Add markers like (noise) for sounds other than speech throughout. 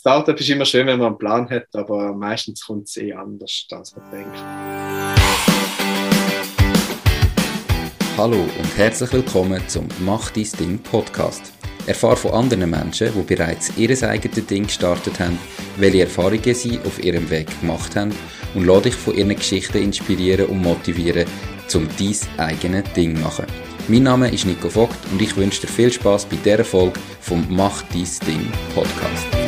Startup ist immer schön, wenn man einen Plan hat, aber meistens kommt es eh anders, als man denkt. Hallo und herzlich willkommen zum Mach dein Ding Podcast. Erfahre von anderen Menschen, die bereits ihr eigenes Ding gestartet haben, welche Erfahrungen sie auf ihrem Weg gemacht haben und lade dich von ihren Geschichten inspirieren und motivieren, um dein eigenes Ding zu machen. Mein Name ist Nico Vogt und ich wünsche dir viel Spaß bei dieser Folge vom Mach dein Ding Podcast.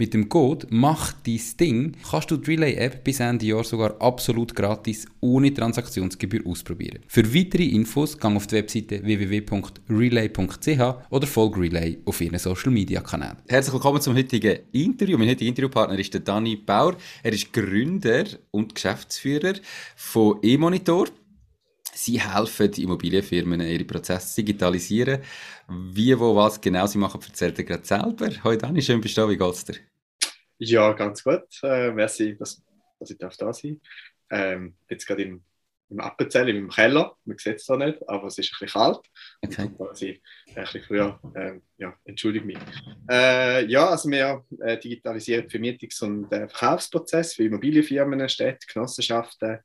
Mit dem Code Mach dein Ding kannst du die Relay-App bis Ende Jahr sogar absolut gratis ohne Transaktionsgebühr ausprobieren. Für weitere Infos gang auf die Webseite www.relay.ch oder folge Relay auf ihren Social Media Kanälen. Herzlich willkommen zum heutigen Interview. Mein heutiger Interviewpartner ist der Dani Bauer. Er ist Gründer und Geschäftsführer von eMonitor. Sie helfen Immobilienfirmen, ihre Prozesse digitalisieren. Wie, wo, was genau sie machen, erzählt er gerade selber. Heute Dani, schön bist du da. Wie geht's dir? Ja, ganz gut. Äh, merci, dass, dass ich darf da sein ähm, Jetzt gerade im, im Appenzell, im Keller. Man sieht es da nicht, aber es ist ein bisschen kalt. Okay. Quasi ein bisschen früher. Ähm, ja, entschuldige mich. Äh, ja, also wir äh, digitalisieren Vermietungs- und äh, Verkaufsprozess für Immobilienfirmen, Städte, Genossenschaften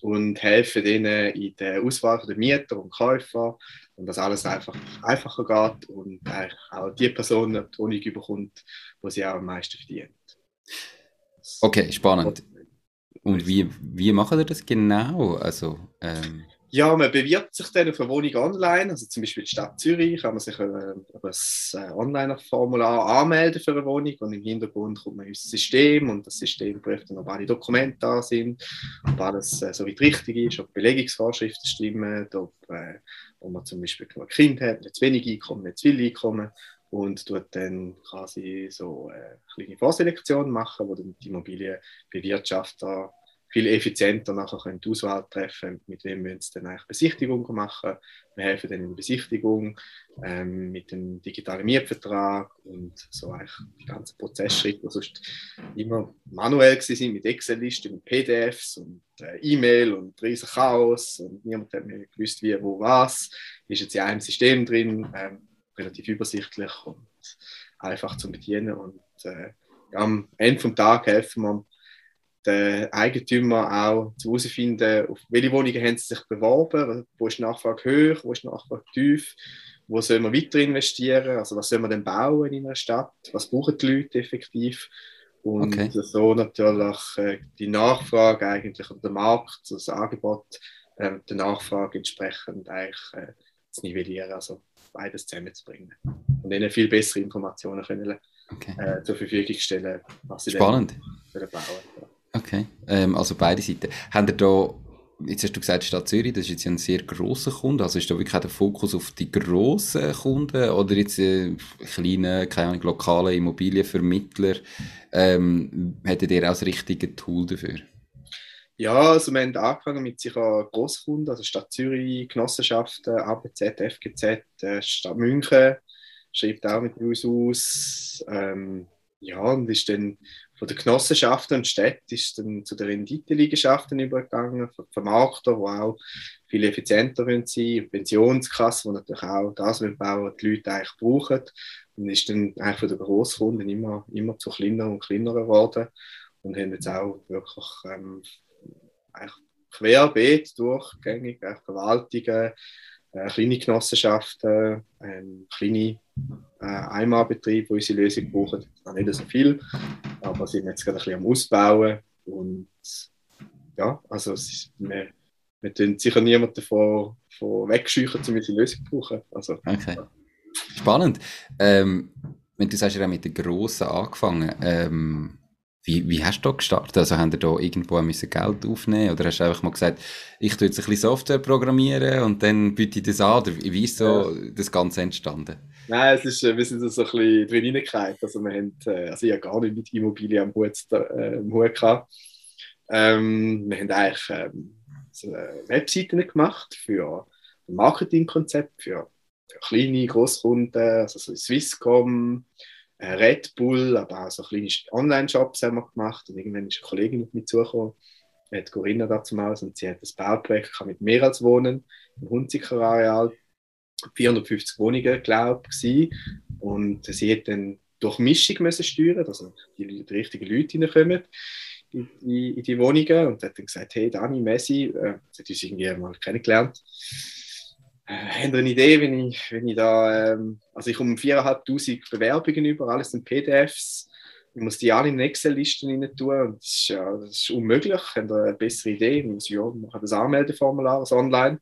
und helfen denen in der Auswahl der Mieter und Käufer und dass alles einfach einfacher geht und eigentlich auch die Person die Wohnung bekommt, wo sie auch am meisten verdient. Okay, spannend. Und wie, wie machen ihr das genau? Also, ähm ja, man bewirbt sich dann auf eine Wohnung online, also zum Beispiel die Stadt Zürich, kann man sich über ein Online-Formular anmelden für eine Wohnung und im Hintergrund kommt man ins System und das System prüft dann, ob alle Dokumente da sind, ob alles äh, so wie richtig ist, ob Belegungsvorschriften stimmen, ob, äh, ob man zum Beispiel ein Kind hat, nicht zu wenig Einkommen, nicht zu viel Einkommen und tut dann quasi so eine kleine Vorselektion machen, wo dann die Immobilienbewirtschafter viel effizienter nachher können die Auswahl treffen, mit wem wir uns dann eigentlich Besichtigungen machen. Wir helfen dann in der Besichtigung ähm, mit dem digitalen Mietvertrag und so eigentlich die ganzen Prozessschritte, die sonst immer manuell sind mit Excel-Listen, mit PDFs und äh, E-Mail und riesen Chaos und niemand hat mehr gewusst, wie, wo, was. Ist jetzt in einem System drin, ähm, relativ übersichtlich und einfach zu bedienen und äh, am Ende des Tages helfen wir den Eigentümer auch zu herausfinden, auf welche Wohnungen haben sie sich beworben, wo ist die Nachfrage hoch, wo ist die Nachfrage tief, wo soll man weiter investieren, also was soll man denn bauen in einer Stadt, was brauchen die Leute effektiv und okay. so natürlich äh, die Nachfrage eigentlich und der Markt, das Angebot äh, der Nachfrage entsprechend eigentlich äh, zu nivellieren, also beides zusammenzubringen und ihnen viel bessere Informationen können, okay. äh, zur Verfügung stellen, was sie Spannend. bauen. Okay, ähm, also beide Seiten. Haben ihr da, jetzt hast du gesagt, Stadt Zürich, das ist jetzt ein sehr grosser Kunde, also ist da wirklich auch der Fokus auf die grossen Kunden oder jetzt äh, kleine, keine Ahnung, lokale Immobilienvermittler? Ähm, hättet ihr auch das richtige Tool dafür? Ja, also wir haben angefangen mit sicher Grosskunden, also Stadt Zürich, Genossenschaften, ABZ, FGZ, äh, Stadt München schreibt auch mit uns aus. Ähm, ja, und ist dann von den Genossenschaften und Städten ist dann zu den Renditeliegenschaften übergegangen, von Vermarkter, die auch viel effizienter sein wollen, Pensionskassen, die natürlich auch das bauen, die Leute eigentlich brauchen. Und ist dann eigentlich von den Grosskunden immer, immer zu kleiner und kleiner geworden und haben jetzt auch wirklich ähm, querbeet durchgängig, Verwaltungen, äh, kleine Genossenschaften, ähm, kleine äh, Einmalbetriebe, die unsere Lösung brauchen. Noch nicht so viel, aber sind jetzt gerade ein bisschen am Ausbauen. Und ja, also ist, wir, wir tun sicher niemanden davon, davon wegscheuchen, um unsere Lösung zu brauchen. Also, okay. Spannend. Ähm, wenn du sagst, ihr habt mit den Grossen angefangen, ähm, wie, wie hast du da gestartet? Also, haben ihr da irgendwo müssen Geld aufnehmen oder hast du einfach mal gesagt, ich tue jetzt ein bisschen Software programmieren und dann biete ich das an? Oder wie ist so ja. das Ganze entstanden? Nein, es ist, äh, wir sind so ein bisschen drin reingefallen. Also, wir haben, äh, also ich habe gar nicht mit Immobilien am Hut, äh, am Hut gehabt. Ähm, wir haben eigentlich ähm, so Webseiten gemacht für ein Marketingkonzept, für, kleine Großkunden, also so Swisscom, Red Bull, aber auch so kleine Online-Shops haben wir gemacht. Und irgendwann ist eine Kollegin auf mich zugekommen, hat Corinna dazu aus und sie hat das Bauprojekt mit mehr als Wohnen im Hunziker Areal. 450 Wohnungen, glaube ich, Und sie hat dann durch Mischung müssen steuern, dass die, die richtigen Leute reinkommen in, in, in die Wohnungen und hat dann gesagt, hey Dani, Messi, äh, sie hat uns irgendwie mal kennengelernt, äh, haben eine Idee, wenn ich, wenn ich da, ähm, also ich komme 4'500 Bewerbungen über, alles in PDFs, ich muss die alle in Excel-Listen rein tun und das ist, ja, das ist unmöglich, haben eine bessere Idee, ich muss, ja, machen das Anmeldeformular, das online,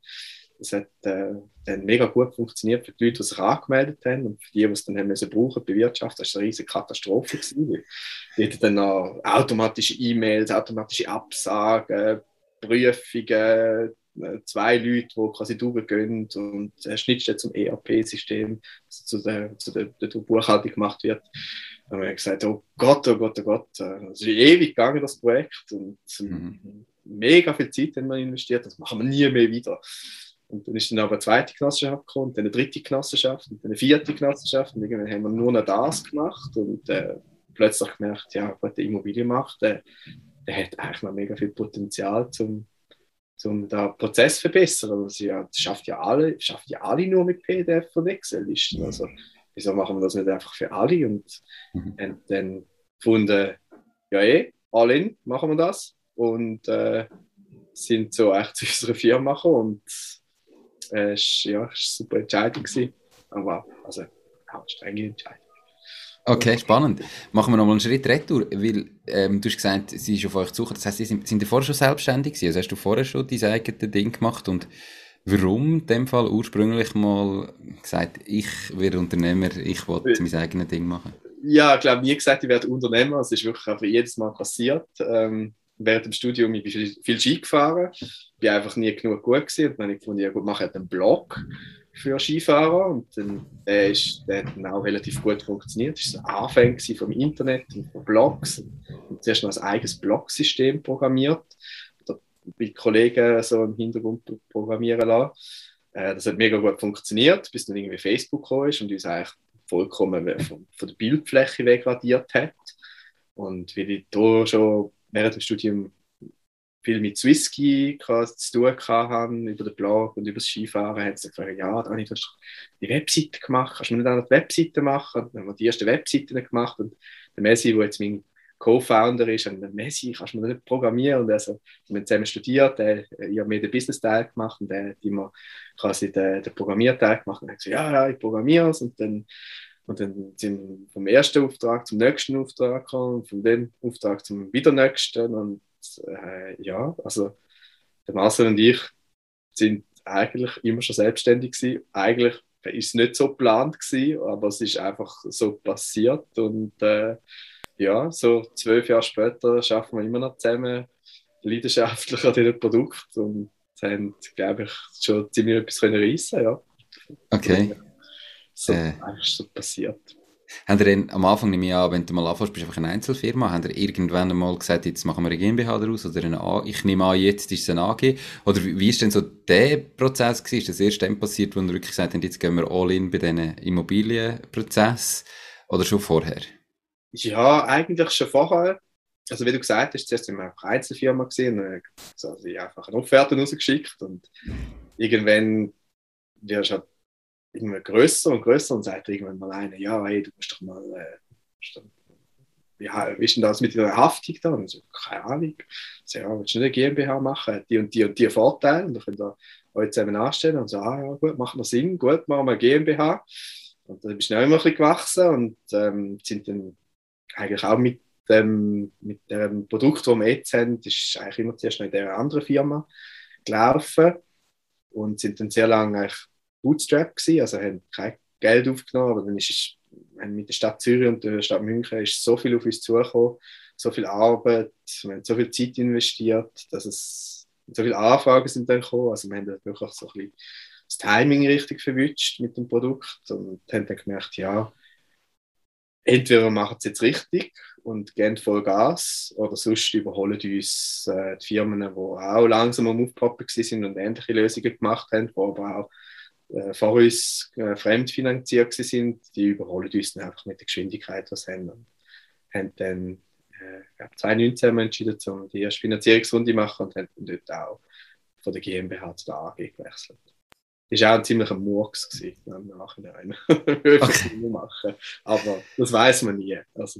das hat äh, dann mega gut funktioniert für die Leute, die sich angemeldet haben und für die, die es dann haben müssen brauchen, die Wirtschaft, das war eine riesige Katastrophe. Gewesen. Die hatten dann noch automatische E-Mails, automatische Absagen, Prüfungen, zwei Leute, die quasi durchgehen und eine Schnittstelle zum ERP-System, also zu der, zu der, der Buchhaltung gemacht wird. Da haben wir gesagt, oh Gott, oh Gott, oh Gott, äh, es ist ewig gegangen, das Projekt und mhm. mega viel Zeit haben wir investiert, das machen wir nie mehr wieder. Und dann ist dann aber eine zweite Genossenschaft gekommen, dann eine dritte Genossenschaft und dann eine vierte Genossenschaft. Und irgendwann haben wir nur noch das gemacht und äh, plötzlich gemerkt, ja, gut, der Immobilienmarkt, der, der hat eigentlich noch mega viel Potenzial, zum, zum den Prozess zu verbessern. Also, ja, das schafft ja alle, schafft ja alle nur mit PDF und Excel-Listen. Also, wieso machen wir das nicht einfach für alle? Und mhm. dann gefunden, ja, eh, all in, machen wir das. Und äh, sind so echt zu unserer Firma gekommen. Und äh, ist, ja, ist eine super Entscheidung gewesen. Aber also, ja, strenge Entscheidung. Okay, spannend. Machen wir nochmal einen Schritt retour, weil ähm, du hast gesagt, sie ist auf euch zu suchen. Das heißt, sie sind, sind vorher schon selbstständig gewesen? Also hast du vorher schon dein eigenes Ding gemacht und warum in dem Fall ursprünglich mal gesagt, ich werde Unternehmer, ich wollte mein eigenes Ding machen? Ja, ich glaube, nie gesagt, ich werde Unternehmer. Es ist wirklich einfach jedes Mal passiert. Ähm, während dem Studium ich bin viel, viel Ski gefahren, bin einfach nie genug gut gewesen. und dann habe ich gefunden, ja gut, mache halt einen Blog für Skifahrer und dann, der, ist, der hat dann auch relativ gut funktioniert. Das war ein Anfang vom Internet und von Blogs und zuerst noch ein eigenes Blogsystem programmiert oder mit Kollegen so im Hintergrund programmieren lassen. Äh, das hat mega gut funktioniert, bis dann irgendwie Facebook ist und uns eigentlich vollkommen von, von der Bildfläche wegradiert hat. Und weil ich da schon während dem Studium viel mit Swisski zu tun hatten, über den Blog und über das Skifahren, haben sie gefragt, ja, Dani, du hast die Webseite gemacht, kannst du mir nicht auch die Webseite machen? Dann haben wir die ersten Webseiten gemacht und der Messi, der jetzt mein Co-Founder ist, und der Messi, kannst du mir nicht programmieren? Und also, wir haben zusammen studiert, ich habe mir den Business-Teil gemacht und der hat immer quasi den, den Programmierteil gemacht und hat gesagt, ja, ja, ich programmiere es und dann und dann sind wir vom ersten Auftrag zum nächsten Auftrag gekommen, von dem Auftrag zum wieder nächsten. Und äh, ja, also der Marcel und ich sind eigentlich immer schon selbstständig gewesen. Eigentlich ist es nicht so geplant gewesen, aber es ist einfach so passiert. Und äh, ja, so zwölf Jahre später schaffen wir immer noch zusammen leidenschaftlich an diesem Produkt und haben, glaube ich, schon ziemlich etwas können reissen, ja. Okay so, äh, so passiert. Habt ihr denn am Anfang, nehme ich an, wenn du mal anfängst, bist du einfach eine Einzelfirma, habt ihr irgendwann einmal gesagt, jetzt machen wir eine GmbH daraus oder eine A, ich nehme an, jetzt ist es eine AG? Oder wie, ist denn so der Prozess gewesen? Ist das erst dann passiert, wo ihr wirklich gesagt habt, jetzt gehen wir all in bei diesen Immobilienprozess oder schon vorher? Ja, eigentlich schon vorher. Also wie du gesagt hast, zuerst sind wir einfach Einzelfirma gesehen, also ich einfach eine Offerte rausgeschickt und irgendwann wirst du halt immer größer und größer und sagt irgendwann mal einer, ja, hey, du musst doch mal, äh, ja, wie ist denn das mit der Haftung da? Und so, keine Ahnung. So, ja, willst du nicht eine GmbH machen? Die und die und die Vorteile. Und dann könnt ihr euch zusammen anstellen und so, ah ja, gut, macht wir Sinn, gut, machen wir eine GmbH. Und dann bist du auch immer ein bisschen gewachsen und ähm, sind dann eigentlich auch mit dem, mit dem Produkt, das wir jetzt haben, ist eigentlich immer zuerst noch in dieser anderen Firma gelaufen und sind dann sehr lange eigentlich Bootstrap gewesen, also haben kein Geld aufgenommen, aber dann ist es mit der Stadt Zürich und der Stadt München ist so viel auf uns zugekommen, so viel Arbeit, wir haben so viel Zeit investiert, dass es so viele Anfragen sind dann gekommen, also wir haben dann wirklich so ein bisschen das Timing richtig verwünscht mit dem Produkt und haben dann gemerkt, ja, entweder wir machen es jetzt richtig und gehen voll Gas oder sonst überholen uns äh, die Firmen, die auch langsam am Aufpoppen sind und ähnliche Lösungen gemacht haben, die aber auch äh, vor uns äh, fremdfinanziert sind, die überholen uns dann einfach mit der Geschwindigkeit, was sie haben. Und haben dann äh, 2019 haben wir entschieden, um die erste Finanzierungsrunde zu machen und haben dann dort auch von der GmbH zu der AG gewechselt. War auch ein ziemlicher Murks gewesen, im Nachhinein. (laughs) okay. machen. Aber das weiß man nie. Also,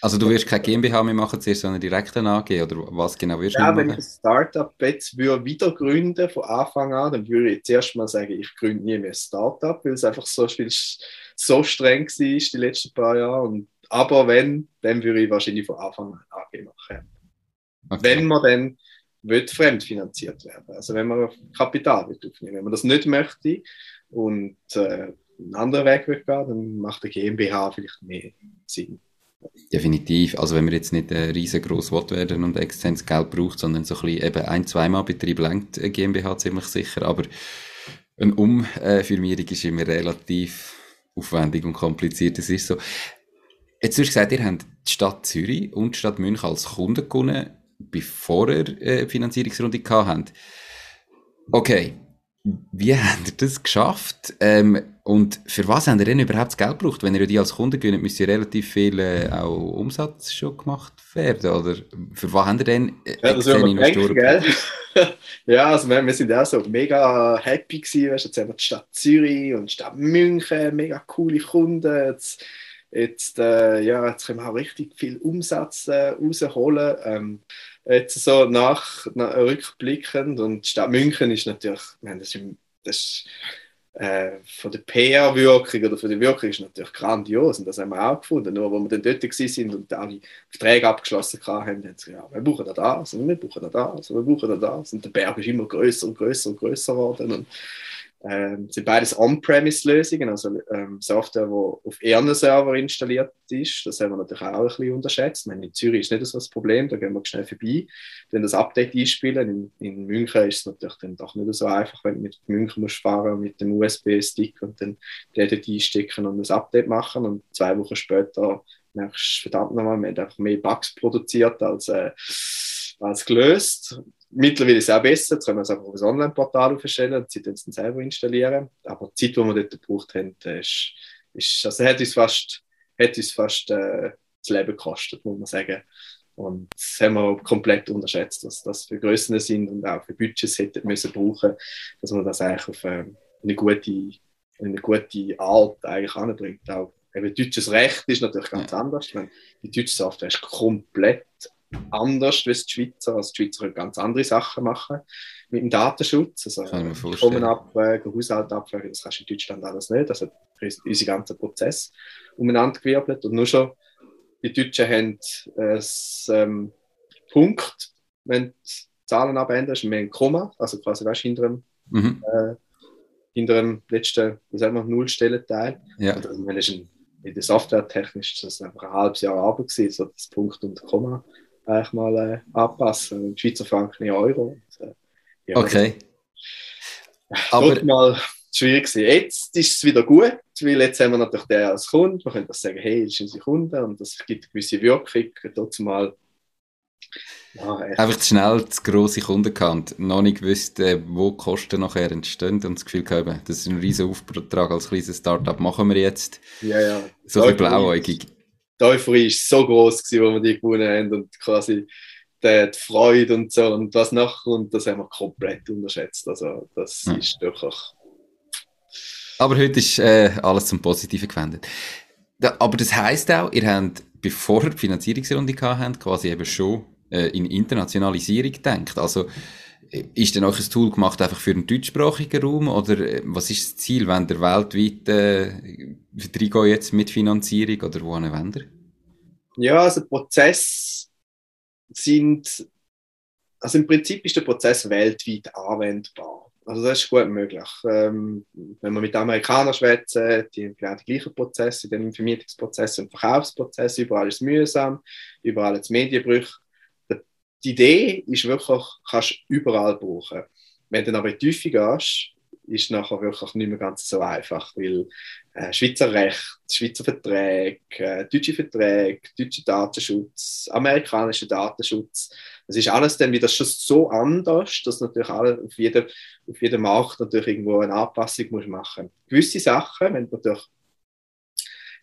also, du wirst keine GmbH mehr machen, zuerst, sondern direkt eine AG? Oder was genau wirst du Ja, wenn ich ein Startup jetzt würde wieder gründen von Anfang an, dann würde ich zuerst mal sagen, ich gründe nie mehr ein Startup, weil es einfach so, viel, so streng war die letzten paar Jahre. Und, aber wenn, dann würde ich wahrscheinlich von Anfang an AG machen. Okay. Wenn man dann wird fremdfinanziert werden. Also wenn man Kapital wird aufnehmen. Wenn man das nicht möchte und äh, einen anderen Weg wird gehen, dann macht der GmbH vielleicht mehr Sinn. Definitiv. Also wenn man jetzt nicht äh, riesengroß werden und externes Geld braucht, sondern so ein bisschen eben ein-, zweimal Betrieb lenkt GmbH ziemlich sicher. Aber eine Umfirmierung ist immer relativ aufwendig und kompliziert. Das ist so. Jetzt hast du gesagt, ihr habt die Stadt Zürich und die Stadt München als Kunden gewonnen bevor ihr äh, Finanzierungsrunde habt. Okay, wie habt ihr das geschafft? Ähm, und für was habt ihr denn überhaupt das Geld gebraucht? Wenn ihr die als Kunde gewinnt, müsst ihr relativ viel äh, auch Umsatz schon gemacht werden, oder? Für was habt ihr denn äh, ja, externe Investoren denken, (laughs) Ja, also wir, wir sind auch so mega happy gewesen, weißt, jetzt haben wir die Stadt Zürich und die Stadt München, mega coole Kunden, jetzt Jetzt, äh, ja, jetzt können wir auch richtig viel Umsatz äh, rausholen. Ähm, jetzt so nach, nach, rückblickend und die Stadt München ist natürlich, meine, das ist, das ist äh, von der PR-Wirkung oder von der Wirkung ist natürlich grandios und das haben wir auch gefunden. Nur, wo wir dann dort sind und alle Verträge abgeschlossen haben, haben sie gesagt, ja, wir brauchen da das und wir brauchen da das und wir brauchen da das und der Berg ist immer größer und größer und größer geworden. Und ähm, sind beides On-Premise-Lösungen, also ähm, Software, die auf ihren Server installiert ist. Das haben wir natürlich auch ein bisschen unterschätzt. meine, in Zürich ist nicht so das Problem, da gehen wir schnell vorbei, dann das Update einspielen. In, in München ist es natürlich dann doch nicht so einfach, wenn du mit München musst fahren mit dem USB-Stick und dann den dort einstecken und das Update machen. Und zwei Wochen später merkst du, verdammt nochmal, wir haben einfach mehr Bugs produziert als, äh, als gelöst mittlerweile ist es auch besser. Jetzt können wir es einfach auf ein Online-Portal aufstellen und sie dann selber installieren. Aber die Zeit, die wir dort gebraucht haben, ist, ist also hat uns fast, hat uns fast äh, das Leben gekostet, muss man sagen. Und das haben wir komplett unterschätzt, was das für Größen sind und auch für Budgets hätten müssen brauchen, dass man das eigentlich auf äh, eine gute, eine gute Art eigentlich anbringt. Auch eben deutsches Recht ist natürlich ganz anders. Meine, die deutsche Software ist komplett anders als die Schweizer. Also die Schweizer können ganz andere Sachen machen mit dem Datenschutz. Also Kommen abwägen, Haushalt abwägen, das kannst du in Deutschland alles nicht. Also unser ganzer Prozess umeinander gewirbelt. Und nur schon die Deutschen haben einen ähm, Punkt, wenn du Zahlen abänderst, wir haben Komma, also quasi weißt, hinter dem, mhm. äh, hinter dem letzten, wie sagen wir, Nullstellenteil. Ja. Und also, ist ein, in der Software technisch ist das einfach ein halbes Jahr Arbeit gewesen, so das Punkt und Komma eigentlich mal äh, anpassen. Und Schweizer Franken in Euro. Äh, ja, okay. Aber mal schwierig gewesen. Jetzt ist es wieder gut, weil jetzt haben wir natürlich den als Kunde. Man könnte das sagen, hey, das ist unser Kunde und das gibt eine gewisse Wirkung. Dort mal ja, Einfach zu schnell zu grosse Kunden gehabt, noch nicht gewusst, äh, wo die Kosten nachher entstehen und das Gefühl gehabt, das ist ein riesen Auftrag als kleines Startup, machen wir jetzt. Ja, ja. So ein blauäugig die Euphorie war so groß, gewesen, wo wir die gewonnen haben und quasi die, Freude und so und was nachkommt, das haben wir komplett unterschätzt. Also das ja. ist durchaus... Aber heute ist äh, alles zum Positiven gewendet. Da, aber das heisst auch, ihr habt, bevor ihr die Finanzierungsrunde gehabt habt, quasi eben schon äh, in Internationalisierung gedacht. Also ist denn euch ein Tool gemacht einfach für den deutschsprachigen Raum oder äh, was ist das Ziel, wenn der weltweit äh, jetzt mit Finanzierung oder wohin wollt ihr? Ja, also Prozess sind, also im Prinzip ist der Prozess weltweit anwendbar. Also das ist gut möglich. Ähm, wenn man mit Amerikanern schwätzen, die haben genau die gleichen Prozesse, den Vermietungsprozess und Verkaufsprozess, überall ist es mühsam, überall ist Medienbrüche die Idee ist wirklich, kannst du überall brauchen. Wenn du aber in die Tiefe gehst, ist nachher wirklich nicht mehr ganz so einfach, weil äh, Schweizer Recht, Schweizer Verträge, äh, deutsche Verträge, deutscher Datenschutz, amerikanischer Datenschutz. Das ist alles dann wieder schon so anders, dass natürlich alle auf jedem, auf jedem Markt natürlich irgendwo eine Anpassung muss machen. Gewisse Sachen, wenn du natürlich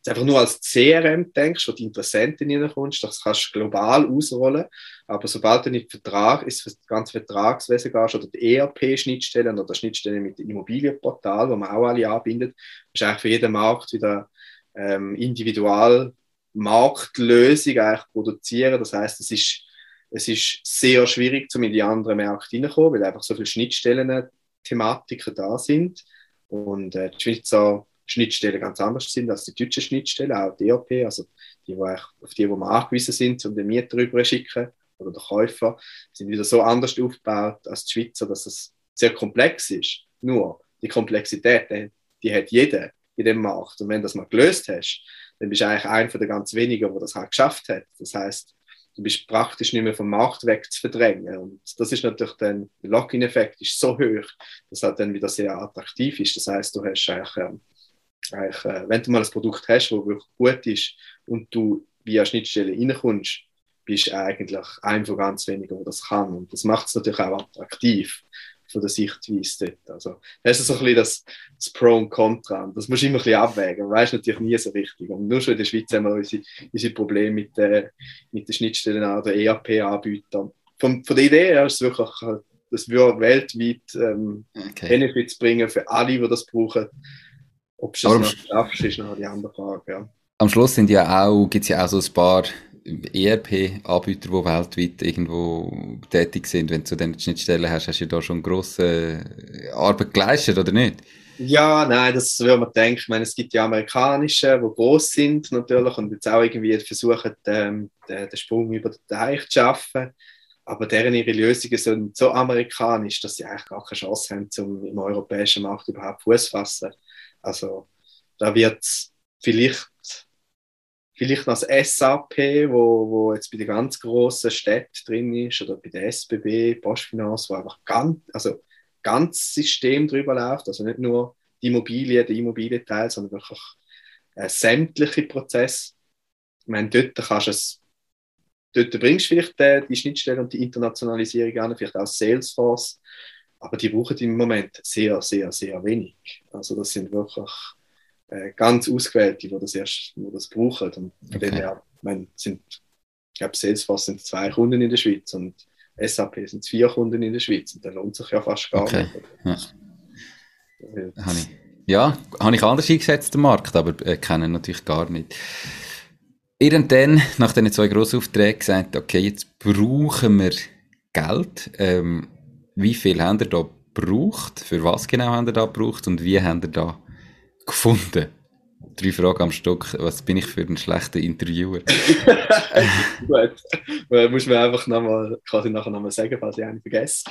einfach nur als CRM denkst, wo die Interessenten reinkommst, das kannst du global ausrollen. Aber sobald du in den Vertrag, ins ganze Vertragswesen gehst oder die ERP-Schnittstellen oder Schnittstellen mit dem Immobilienportal, wo man auch alle anbindet, ist eigentlich für jeden Markt wieder ähm, individual Marktlösung eigentlich produzieren. Das heißt, es ist, es ist sehr schwierig, um in die anderen Märkte reinzukommen, weil einfach so viele Schnittstellen, Thematiken da sind. Und äh, die Schweizer Schnittstellen ganz anders sind als die deutschen Schnittstellen, auch die ERP, also die, die auf die, die wir angewiesen sind, um den Mieter rüber zu schicken oder den Käufer, sind wieder so anders aufgebaut als die Schweizer, dass es sehr komplex ist. Nur die Komplexität, die, hat jeder in dem Markt. Und wenn das mal gelöst hast, dann bist du eigentlich einer der ganz wenigen, der das halt geschafft hat. Das heißt, du bist praktisch nicht mehr vom Markt weg zu verdrängen. Und das ist natürlich dann, der Lock-in-Effekt ist so hoch, dass halt dann wieder sehr attraktiv ist. Das heißt, du hast eigentlich ähm, eigentlich, äh, wenn du mal ein Produkt hast, das wirklich gut ist und du via Schnittstelle reinkommst, bist du eigentlich einer von ganz wenigen, der das kann. Und das macht es natürlich auch attraktiv von der Sichtweise dort. Also, das ist so ein bisschen das, das Pro und Contra. das musst du immer ein bisschen abwägen. Man weiß natürlich nie so richtig. Und nur schon in der Schweiz haben wir unsere, unsere Probleme mit, äh, mit den Schnittstellen an der ERP-Anbietern. Von, von der Idee her ist es wirklich, das würde weltweit ähm, okay. Benefits bringen für alle, die das brauchen. Ob du es noch schaffst, ist noch die andere Frage, ja. Am Schluss sind ja auch, gibt es ja auch so ein paar ERP-Anbieter, die weltweit irgendwo tätig sind. Wenn du zu den Schnittstellen hast, hast du da schon grosse Arbeit geleistet, oder nicht? Ja, nein, das würde man denken. Ich meine, es gibt ja amerikanische, die groß sind natürlich und jetzt auch irgendwie versuchen, ähm, den, den Sprung über den Teich zu schaffen. Aber deren ihre Lösungen sind so amerikanisch, dass sie eigentlich gar keine Chance haben, um im europäischen Markt überhaupt Fuß zu fassen. Also da wird vielleicht, vielleicht noch das SAP, wo, wo jetzt bei den ganz großen Städten drin ist, oder bei der SBB, Postfinance, wo einfach ganz, also ganz System drüber läuft, also nicht nur die Immobilie, der Immobilienteil, sondern wirklich äh, sämtliche Prozesse. Ich meine, dort kannst du es dort bringst du vielleicht äh, die Schnittstelle und die Internationalisierung an, vielleicht auch Salesforce aber die brauchen im Moment sehr, sehr, sehr wenig. Also das sind wirklich äh, ganz ausgewählte, die das erst die das brauchen. Und okay. her, ich meine, sind, ich glaube, Salesforce sind zwei Kunden in der Schweiz und SAP sind vier Kunden in der Schweiz und dann lohnt sich ja fast gar okay. nicht. Ja. Habe ich, ja, habe ich anders eingesetzt, den Markt, aber äh, kennen natürlich gar nicht. Irgendwann, nach diesen zwei Grossaufträgen, gesagt, okay, jetzt brauchen wir Geld. Ähm, wie viel haben ihr da gebraucht? Für was genau haben ihr da gebraucht? Und wie haben ihr da gefunden? Drei Fragen am Stock. Was bin ich für ein schlechter Interviewer? (laughs) Gut. Äh, muss mir einfach nochmal, ich nachher nochmal sagen, falls ich einen vergesse.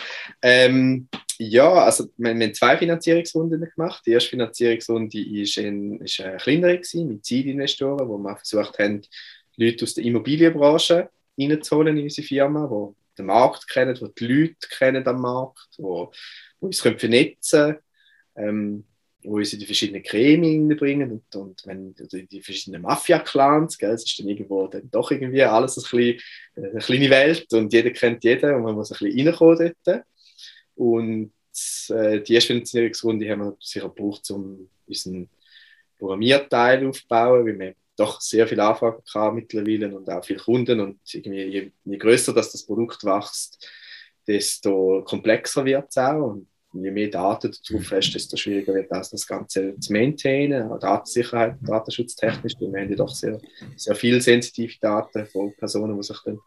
Ähm, ja, also wir, wir haben zwei Finanzierungsrunden gemacht. Die erste Finanzierungsrunde war in, ist eine kleinere gewesen, mit Zielinvestoren, wo wir versucht haben, Leute aus der Immobilienbranche reinzuholen in unsere Firma, die den Markt kennen, die die Leute kennen am Markt, wo, wo uns können vernetzen können, ähm, wo uns in die verschiedenen Gremien bringen und, und wenn die, die verschiedenen Mafia-Clans, es ist dann irgendwo dann doch irgendwie alles ein bisschen, äh, eine kleine Welt und jeder kennt jeden und man muss ein bisschen reinkommen dort. Und äh, die erste Finanzierungsrunde haben wir sicher gebraucht, um unseren Programmierteil aufzubauen, weil wir doch sehr viele Anfragen gehabt mittlerweile und auch viele Kunden. Und irgendwie, je, je größer das, das Produkt wächst, desto komplexer wird es auch. Und je mehr Daten du drauf hast, desto schwieriger wird es, das Ganze zu maintainen. Auch Datensicherheit, datenschutztechnisch. Wir haben ja doch sehr, sehr viele sensitive Daten von Personen, die sich dann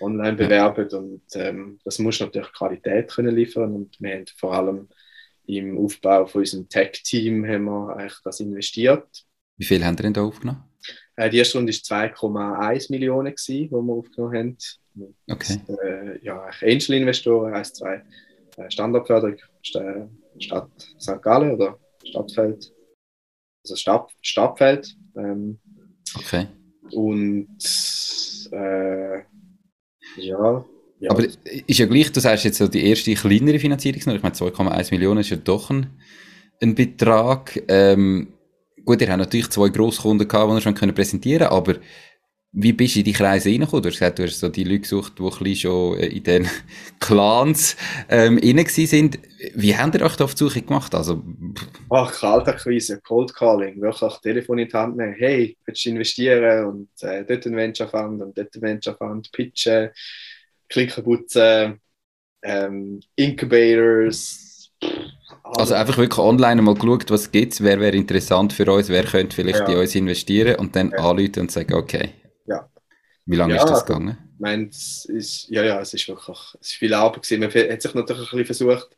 online bewerben. Und ähm, das muss natürlich Qualität können liefern. Und wir haben vor allem im Aufbau von unserem Tech-Team wir das investiert. Wie viel haben Sie denn da aufgenommen? Äh, die erste Runde war 2,1 Millionen, die wir aufgenommen haben. Okay. Und, äh, ja, Angel-Investoren, 1, 2 äh, Standardförderung, Stadt St. Gallen oder Stadtfeld. Also Stadt, Stadtfeld. Ähm, okay. Und äh, ja, ja. Aber ist ja gleich, du sagst jetzt so die erste kleinere Finanzierung, ich meine 2,1 Millionen ist ja doch ein, ein Betrag. Ähm, gut, ihr habt natürlich zwei Grosskunden gehabt, die ihr schon präsentieren können, aber wie bist du in die Kreise reingekommen? Du hast gesagt, du hast so die Leute gesucht, die schon äh, in den (laughs) Clans ähm, rein sind. Wie habt ihr euch da auf die Suche gemacht? Also, Ach, Kaltakquise, Cold Calling, wirklich Telefon in die Hand nehmen. Hey, willst du investieren? Und äh, dort ein Venture Fund und dort ein Venture Fund, pitchen, Klicken putzen, ähm, Incubators. Also einfach wirklich online mal geschaut, was gibt wer wäre interessant für uns, wer könnte vielleicht ja. in uns investieren und dann ja. anrufen und sagen, okay, ja. Wie lange ja, ist das gegangen? Ich meine, es ist, ja, ja, es ist wirklich es ist viel Arbeit gewesen. Man hat sich natürlich ein bisschen versucht,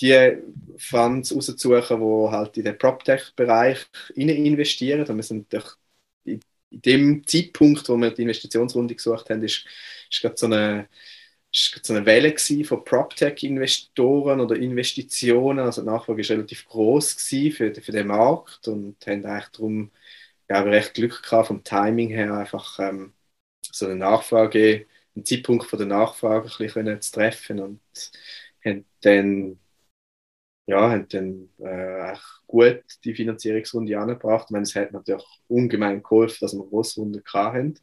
die Funds rauszusuchen, die halt in den PropTech-Bereich investieren. Und wir sind natürlich in, in dem Zeitpunkt, wo wir die Investitionsrunde gesucht haben, ist, ist gerade so eine ist so eine Welle von PropTech-Investoren oder Investitionen. Also die Nachfrage war relativ groß für, für den Markt und haben eigentlich darum ja, recht Glück gehabt vom Timing her, einfach ähm, so eine Nachfrage, einen Zeitpunkt von der Nachfrage ein bisschen zu treffen und haben dann, ja, haben dann äh, gut die Finanzierungsrunde angebracht. Ich meine, es hat natürlich ungemein geholfen, dass wir Großrunde hatten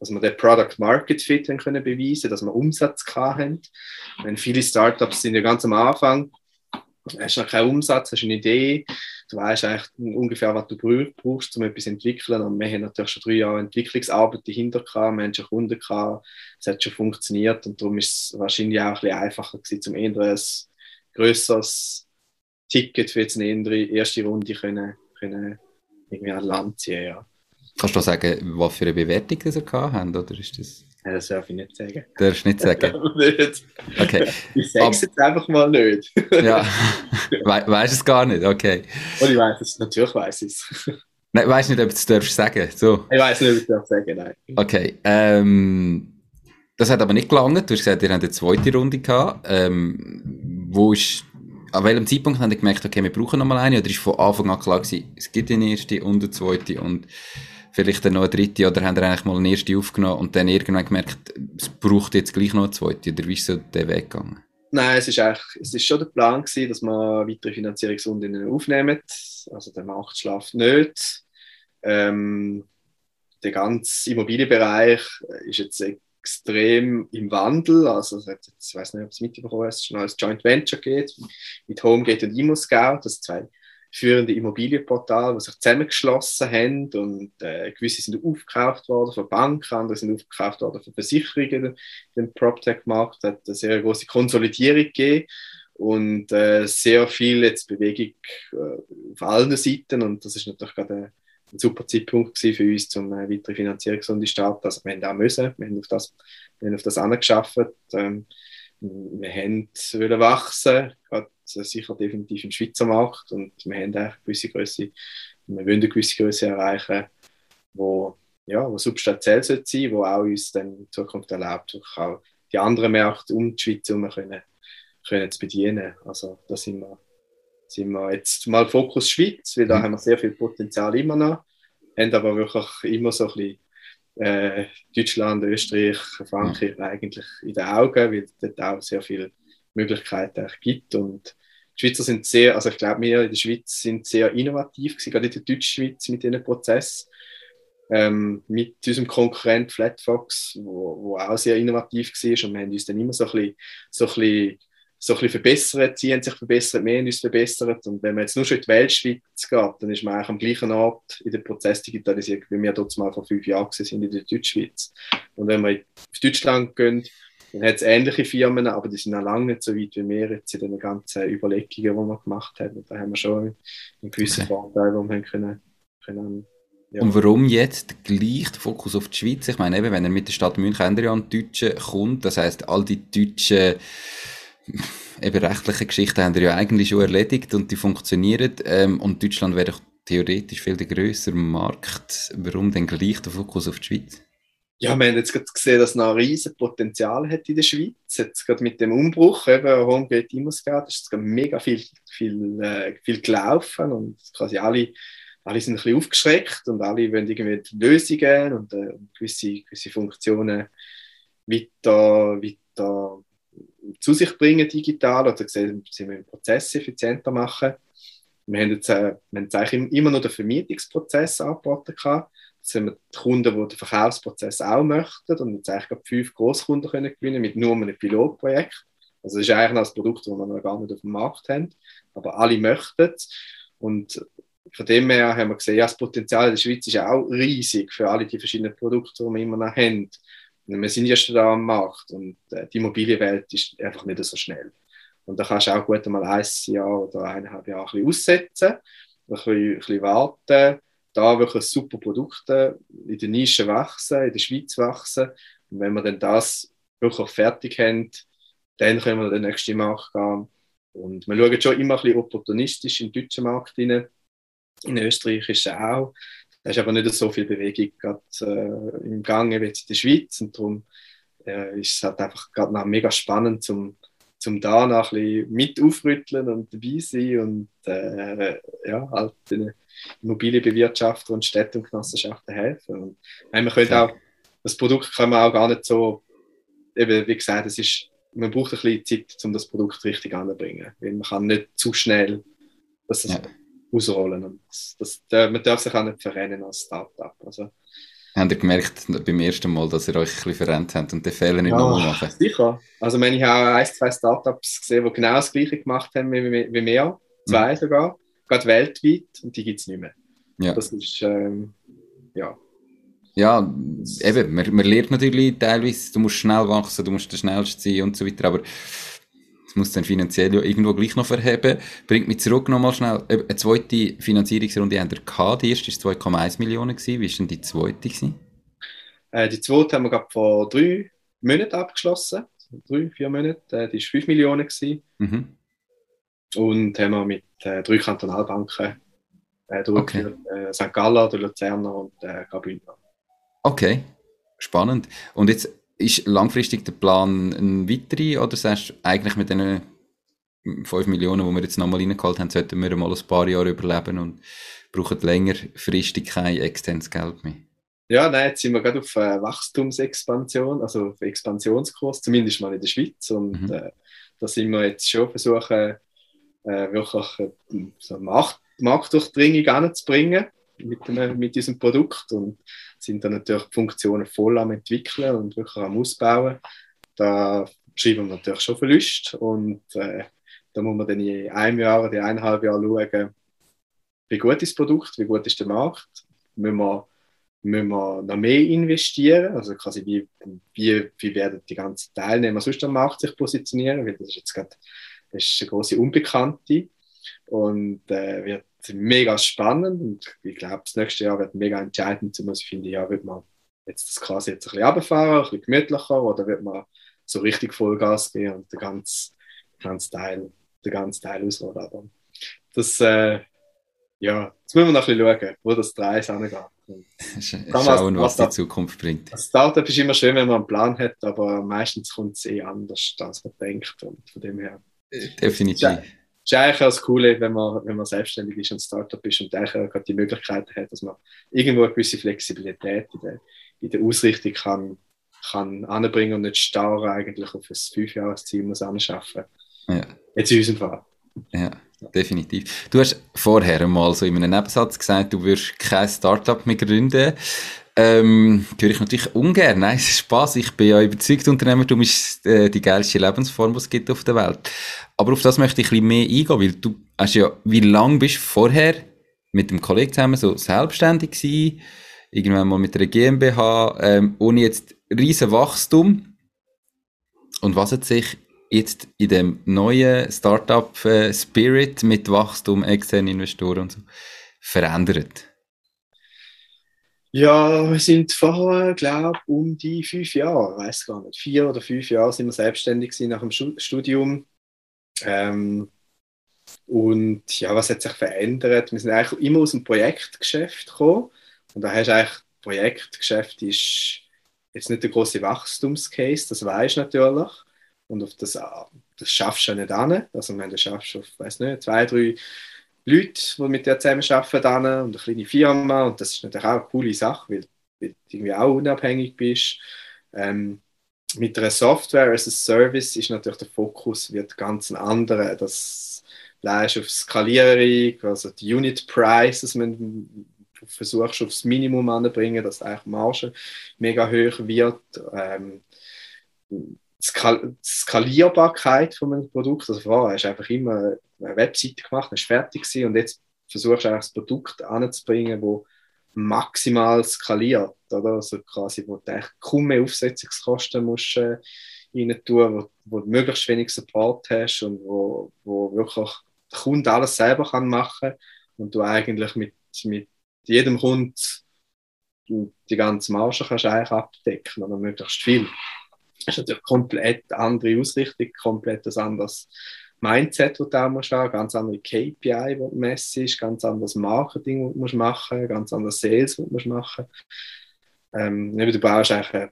dass wir den Product Market Fit haben können beweisen, dass wir Umsatz hatten. Wenn viele Startups sind ja ganz am Anfang, hast noch keinen Umsatz, hast eine Idee, du weißt eigentlich ungefähr, was du brauchst, um etwas zu entwickeln. Und wir haben natürlich schon drei Jahre Entwicklungsarbeit dahinter gehabt, wir haben schon Kunden gehabt, es hat schon funktioniert und darum ist es wahrscheinlich auch ein bisschen einfacher gewesen, zum eher ein grösseres Ticket für jetzt eine erste Runde können, können irgendwie an Land ziehen. Ja. Kannst du sagen, was für eine Bewertung das ihr gehabt habt, oder ist das... Ja, das darf ich nicht sagen. Darfst du nicht sagen? (laughs) nicht. Okay. Ich sage es jetzt einfach mal nicht. (laughs) ja, We weißt es gar nicht, okay. Und ich weiß es, natürlich weiß ich es. (laughs) Nein, ich weiß nicht, ob du es darfst sagen. So. Ich weiß nicht, ob ich es sagen nein. Okay, ähm, das hat aber nicht gelangt. Du hast gesagt, ihr habt eine zweite Runde gehabt. Ähm, wo ist, an welchem Zeitpunkt habt ihr gemerkt, okay, wir brauchen nochmal eine? Oder ist von Anfang an klar gewesen, es gibt eine erste und eine zweite und vielleicht dann noch eine dritte oder haben ihr eigentlich mal eine erste aufgenommen und dann irgendwann gemerkt, es braucht jetzt gleich noch eine zweite oder wie ist so der Weg gegangen? Nein, es ist es ist schon der Plan gewesen, dass wir weitere Finanzierungsrunden aufnehmen. Also der Markt schlaft nicht. Ähm, der ganze Immobilienbereich ist jetzt extrem im Wandel. Also ich weiß nicht, ob es mitbekommen hast, es noch als Joint Venture geht mit Homegate und ImmoScout, das zwei führende Immobilienportale, die sich zusammengeschlossen haben und äh, gewisse sind aufgekauft worden von Banken, andere sind aufgekauft worden von Versicherungen. Im PropTech-Markt hat eine sehr große Konsolidierung gegeben und äh, sehr viel jetzt Bewegung äh, auf allen Seiten und das ist natürlich gerade ein, ein super Zeitpunkt für uns, um eine weitere Finanzierungsrunde zu starten. Also wir haben auch müssen, wir haben auf das, wir haben auf das angeschafft. Ähm, wir haben wollen wachsen, gerade sicher definitiv im Schweizer Markt und wir haben eine gewisse Größe, wir wollen eine gewisse Größe erreichen, wo, ja, wo substanziell sein sollte, wo auch uns dann in Zukunft erlaubt, auch die anderen Märkte um die Schweiz herum können, können zu bedienen. Also da sind wir, sind wir jetzt mal Fokus Schweiz, weil da mhm. haben wir sehr viel Potenzial immer noch, haben aber wirklich immer so ein bisschen äh, Deutschland, Österreich, Frankreich mhm. eigentlich in den Augen, weil es dort auch sehr viele Möglichkeiten gibt. Und die Schweizer sind sehr, also ich glaube, wir in der Schweiz sind sehr innovativ gewesen, gerade in der Deutschschweiz mit diesem Prozess. Ähm, mit unserem Konkurrent Flatfox, wo, wo auch sehr innovativ war und wir haben uns dann immer so ein bisschen, so ein bisschen so ein bisschen verbessert, sie haben sich verbessert, wir haben uns verbessert und wenn man jetzt nur schon in die Weltschweiz geht, dann ist man eigentlich am gleichen Ort in der Prozessdigitalisierung, wie wir dort mal vor fünf Jahren sind in der Deutschschweiz. Und wenn wir auf Deutschland gehen, dann hat es ähnliche Firmen, aber die sind noch lange nicht so weit wie wir jetzt in den ganzen Überlegungen, die wir gemacht haben. Und da haben wir schon einen gewissen okay. Vorteil, den wir können, können ja. Und warum jetzt gleich der Fokus auf die Schweiz? Ich meine, eben, wenn er mit der Stadt München an die Deutschen kommt, das heißt all die deutschen (laughs) eben rechtliche Geschichten haben wir ja eigentlich schon erledigt und die funktionieren. Ähm, und Deutschland wäre doch theoretisch viel der grössere Markt. Warum denn gleich der Fokus auf die Schweiz? Ja, wir haben jetzt gerade gesehen, dass es noch ein riesiges Potenzial hat in der Schweiz. Jetzt gerade mit dem Umbruch, eben Homegate Imoscout, ist es mega viel, viel, äh, viel gelaufen und quasi alle, alle sind ein bisschen aufgeschreckt und alle wollen irgendwie Lösungen und äh, gewisse, gewisse Funktionen weiter, weiter zu sich bringen digital oder sie müssen Prozesse effizienter machen. Wir haben jetzt, äh, wir haben jetzt eigentlich immer noch den Vermietungsprozess angeboten. Gehabt. Haben wir die Kunden, die den Verkaufsprozess auch möchten und jetzt eigentlich fünf Großkunden können gewinnen mit nur einem Pilotprojekt. Also das ist eigentlich noch ein Produkt, das wir noch gar nicht auf dem Markt haben, aber alle möchten es. Und von dem her haben wir gesehen, ja, das Potenzial in der Schweiz ist auch riesig für alle die verschiedenen Produkte, die wir immer noch haben. Und wir sind erst da am Markt und äh, die Immobilienwelt ist einfach nicht so schnell. Und da kannst du auch gut einmal ein Jahr oder eineinhalb Jahre ein bisschen aussetzen, ein bisschen, ein bisschen warten, da wirklich super Produkte in der Nische wachsen, in der Schweiz wachsen. Und wenn wir dann das wirklich fertig haben, dann können wir den nächsten Markt gehen. Und wir schauen schon immer ein bisschen opportunistisch in den deutschen Markt hinein. In Österreich ist es auch. Da ist aber nicht so viel Bewegung gerade, äh, im Gange wie jetzt in der Schweiz. Und darum äh, ist es halt einfach gerade noch mega spannend, zum, zum da noch ein bisschen mit aufrütteln und dabei sein und äh, ja, halt den Immobilienbewirtschafter und Städte und Genossenschaften helfen. Und man könnte auch, das Produkt kann man auch gar nicht so, eben, wie gesagt, es ist, man braucht ein bisschen Zeit, um das Produkt richtig anzubringen. Weil man kann nicht zu schnell das ja. ausrollen. Und das, das, man darf sich auch nicht verrennen als Startup. Also, Habt ihr gemerkt beim ersten Mal, dass ihr euch ein bisschen verrennt habt und den Fehler nicht ja, nochmal machen? Sicher. Also, wenn ich habe ein, zwei Startups gesehen, die genau das Gleiche gemacht haben wie, wie, wie wir, zwei mhm. sogar, gerade weltweit, und die gibt es nicht mehr. Ja. Das ist, ähm, ja. Ja, eben, man, man lernt natürlich teilweise, du musst schnell wachsen, du musst der Schnellste sein und so weiter, aber es muss dann finanziell ja irgendwo gleich noch verheben. Bringt mich zurück nochmal schnell. Eine zweite Finanzierungsrunde haben wir gehabt. Die erste war 2,1 Millionen. Gewesen. Wie war denn die zweite? Gewesen? Äh, die zweite haben wir gerade vor drei Monaten abgeschlossen. Drei, vier Monate. Äh, die war 5 Millionen. Gewesen. Mhm. Und haben wir mit äh, drei Kantonalbanken äh, durchgeführt. Okay. Äh, St. Galler, der Luzerner und äh, Graubünden. Okay, spannend. Und jetzt ist langfristig der Plan ein weiterer oder sagst du, eigentlich mit den 5 Millionen, die wir jetzt nochmal reingeholt haben, sollten wir mal ein paar Jahre überleben und brauchen längerfristig kein externes Geld mehr? Ja, nein, jetzt sind wir gerade auf äh, Wachstumsexpansion, also auf Expansionskurs, zumindest mal in der Schweiz. Und mhm. äh, da sind wir jetzt schon versuchen, äh, wirklich äh, so Markt, Marktdurchdringung anzubringen mit, dem, mit diesem Produkt und sind dann natürlich die Funktionen voll am entwickeln und wirklich am Ausbauen. Da schreiben wir natürlich schon Verluste und äh, da muss man dann in einem Jahr oder eineinhalb Jahren schauen, wie gut ist das Produkt, wie gut ist der Markt, müssen wir, müssen wir noch mehr investieren, also quasi wie, wie, wie werden die ganzen Teilnehmer sonst am Markt sich positionieren, weil das ist jetzt gerade das ist eine große Unbekannte und äh, wird mega spannend und ich glaube, das nächste Jahr wird mega entscheidend, um ich finde, ja, wird man jetzt das quasi jetzt ein bisschen runterfahren, ein bisschen gemütlicher oder wird man so richtig Vollgas gehen und den ganzen, ganzen Teil, den ganzen Teil ausrollen. Aber das, äh, ja, jetzt müssen wir noch ein bisschen schauen, wo das Dreis angeht. (laughs) Schauen, was, was die Zukunft bringt. Das Startup ist immer schön, wenn man einen Plan hat, aber meistens kommt es eh anders, als man denkt. Und von dem her. Definitiv. Ist eigentlich auch das Coole, wenn man, wenn man selbstständig ist und Startup ist und eigentlich gerade die Möglichkeit hat, dass man irgendwo eine gewisse Flexibilität in der, in der Ausrichtung kann, kann anbringen und nicht starr eigentlich auf ein Fünfjahresziel muss anschaffen. Ja. Jetzt in unserem Fall. Ja, definitiv. Du hast vorher mal so in einem Nebensatz gesagt, du würdest kein Startup mehr gründen. Ähm, höre ich natürlich ungern. Nein, es ist Spaß. Ich bin ja überzeugt, Unternehmertum ist äh, die geilste Lebensform, die es gibt auf der Welt. Aber auf das möchte ich ein bisschen mehr eingehen, weil du hast ja, wie lange bist du vorher mit dem Kollegen zusammen so selbstständig gewesen? Irgendwann mal mit einer GmbH, ähm, ohne jetzt riesen Wachstum. Und was hat sich jetzt in dem neuen Startup äh, mit Wachstum, externen Investoren und so verändert? Ja, wir sind vorher, glaube ich, um die fünf Jahre, weiß gar nicht, vier oder fünf Jahre sind wir selbstständig nach dem Studium. Ähm, und ja, was hat sich verändert? Wir sind eigentlich immer aus dem Projektgeschäft gekommen. Und da hast du eigentlich, Projektgeschäft ist jetzt nicht der große Wachstumscase, das weiß natürlich. Und auf das, das schaffst du ja nicht an. Also, wenn du schaffst auf, weiß nicht, zwei, drei Leute, die mit dir zusammen arbeiten und eine kleine Firma und das ist natürlich auch eine coole Sache, weil, weil du irgendwie auch unabhängig bist. Ähm, mit einer Software as a Service ist natürlich der Fokus wird ganz ein anderer. Das leist auf Skalierung, also die Unit Price, dass man versuchst aufs Minimum anzubringen, dass eigentlich Marge mega hoch wird. Ähm, Skal Skalierbarkeit von einem Produkt, also vorher hast du einfach immer eine Webseite gemacht, ist fertig gewesen, und jetzt versuchst du eigentlich das Produkt anzubringen, wo maximal skaliert, oder? Also quasi, wo du echt kaum mehr Aufsetzungskosten musst, äh, rein tun, wo, wo du möglichst wenig Support hast und wo, wo wirklich der Kunde alles selber kann machen und du eigentlich mit, mit jedem Kunden die ganze Marge kannst eigentlich abdecken oder möglichst viel. Das ist natürlich komplett andere Ausrichtung, komplett ein anderes Mindset, das du da musst haben, ganz andere KPI, die du messest, ganz anderes Marketing, das du musst machen ganz anderes Sales, das du musst machen ähm, Du baust eigentlich eine,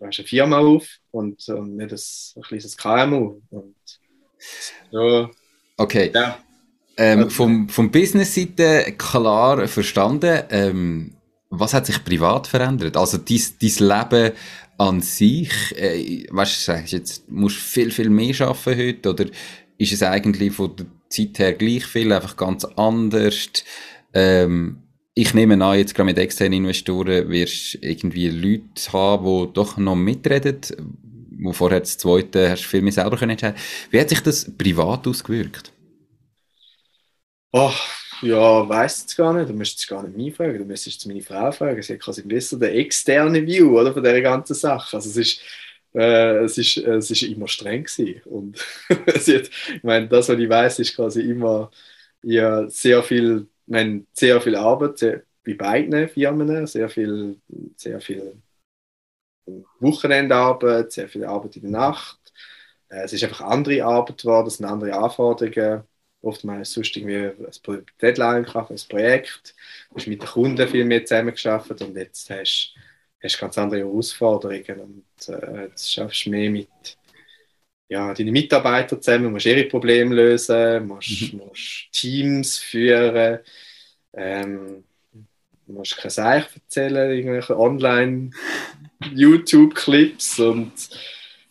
eine Firma auf und, und nicht ein, ein kleines KMU. Und so, okay. Ja. Ähm, also, vom, vom Business-Seite klar verstanden. Ähm, was hat sich privat verändert? Also dein, dein Leben an sich, äh, weißt du, jetzt musst du viel, viel mehr arbeiten heute oder ist es eigentlich von der Zeit her gleich viel, einfach ganz anders? Ähm, ich nehme an, jetzt gerade mit externen Investoren wirst du irgendwie Leute haben, die doch noch mitreden, wo vorher das zweite hast du viel mehr selber können entscheiden. Wie hat sich das privat ausgewirkt? Oh, ja, weiß es gar nicht. Du müsstest es gar nicht mich fragen. Du müsstest es meine Frau fragen. Sie hat quasi besser den externen View oder, von dieser ganzen Sache. Also es ist, äh, es ist, es ist immer streng gewesen. Und (laughs) sie hat, ich meine, das, was ich weiß, ist quasi immer ja, sehr viel, ich meine, sehr viel Arbeit sehr, bei beiden Firmen, sehr viel, sehr viel Wochenendarbeit, sehr viel Arbeit in der Nacht. Äh, es ist einfach andere Arbeit geworden, es sind andere Anforderungen oftmals sonst irgendwie ein Deadline gehabt, ein Projekt, du hast mit den Kunden viel mehr zusammengearbeitet und jetzt hast du ganz andere Herausforderungen und äh, jetzt schaffst du mehr mit ja, deinen Mitarbeitern zusammen, musst ihre Probleme lösen, musst, mhm. musst Teams führen, ähm, musst kein Seich erzählen, irgendwelche Online-YouTube-Clips und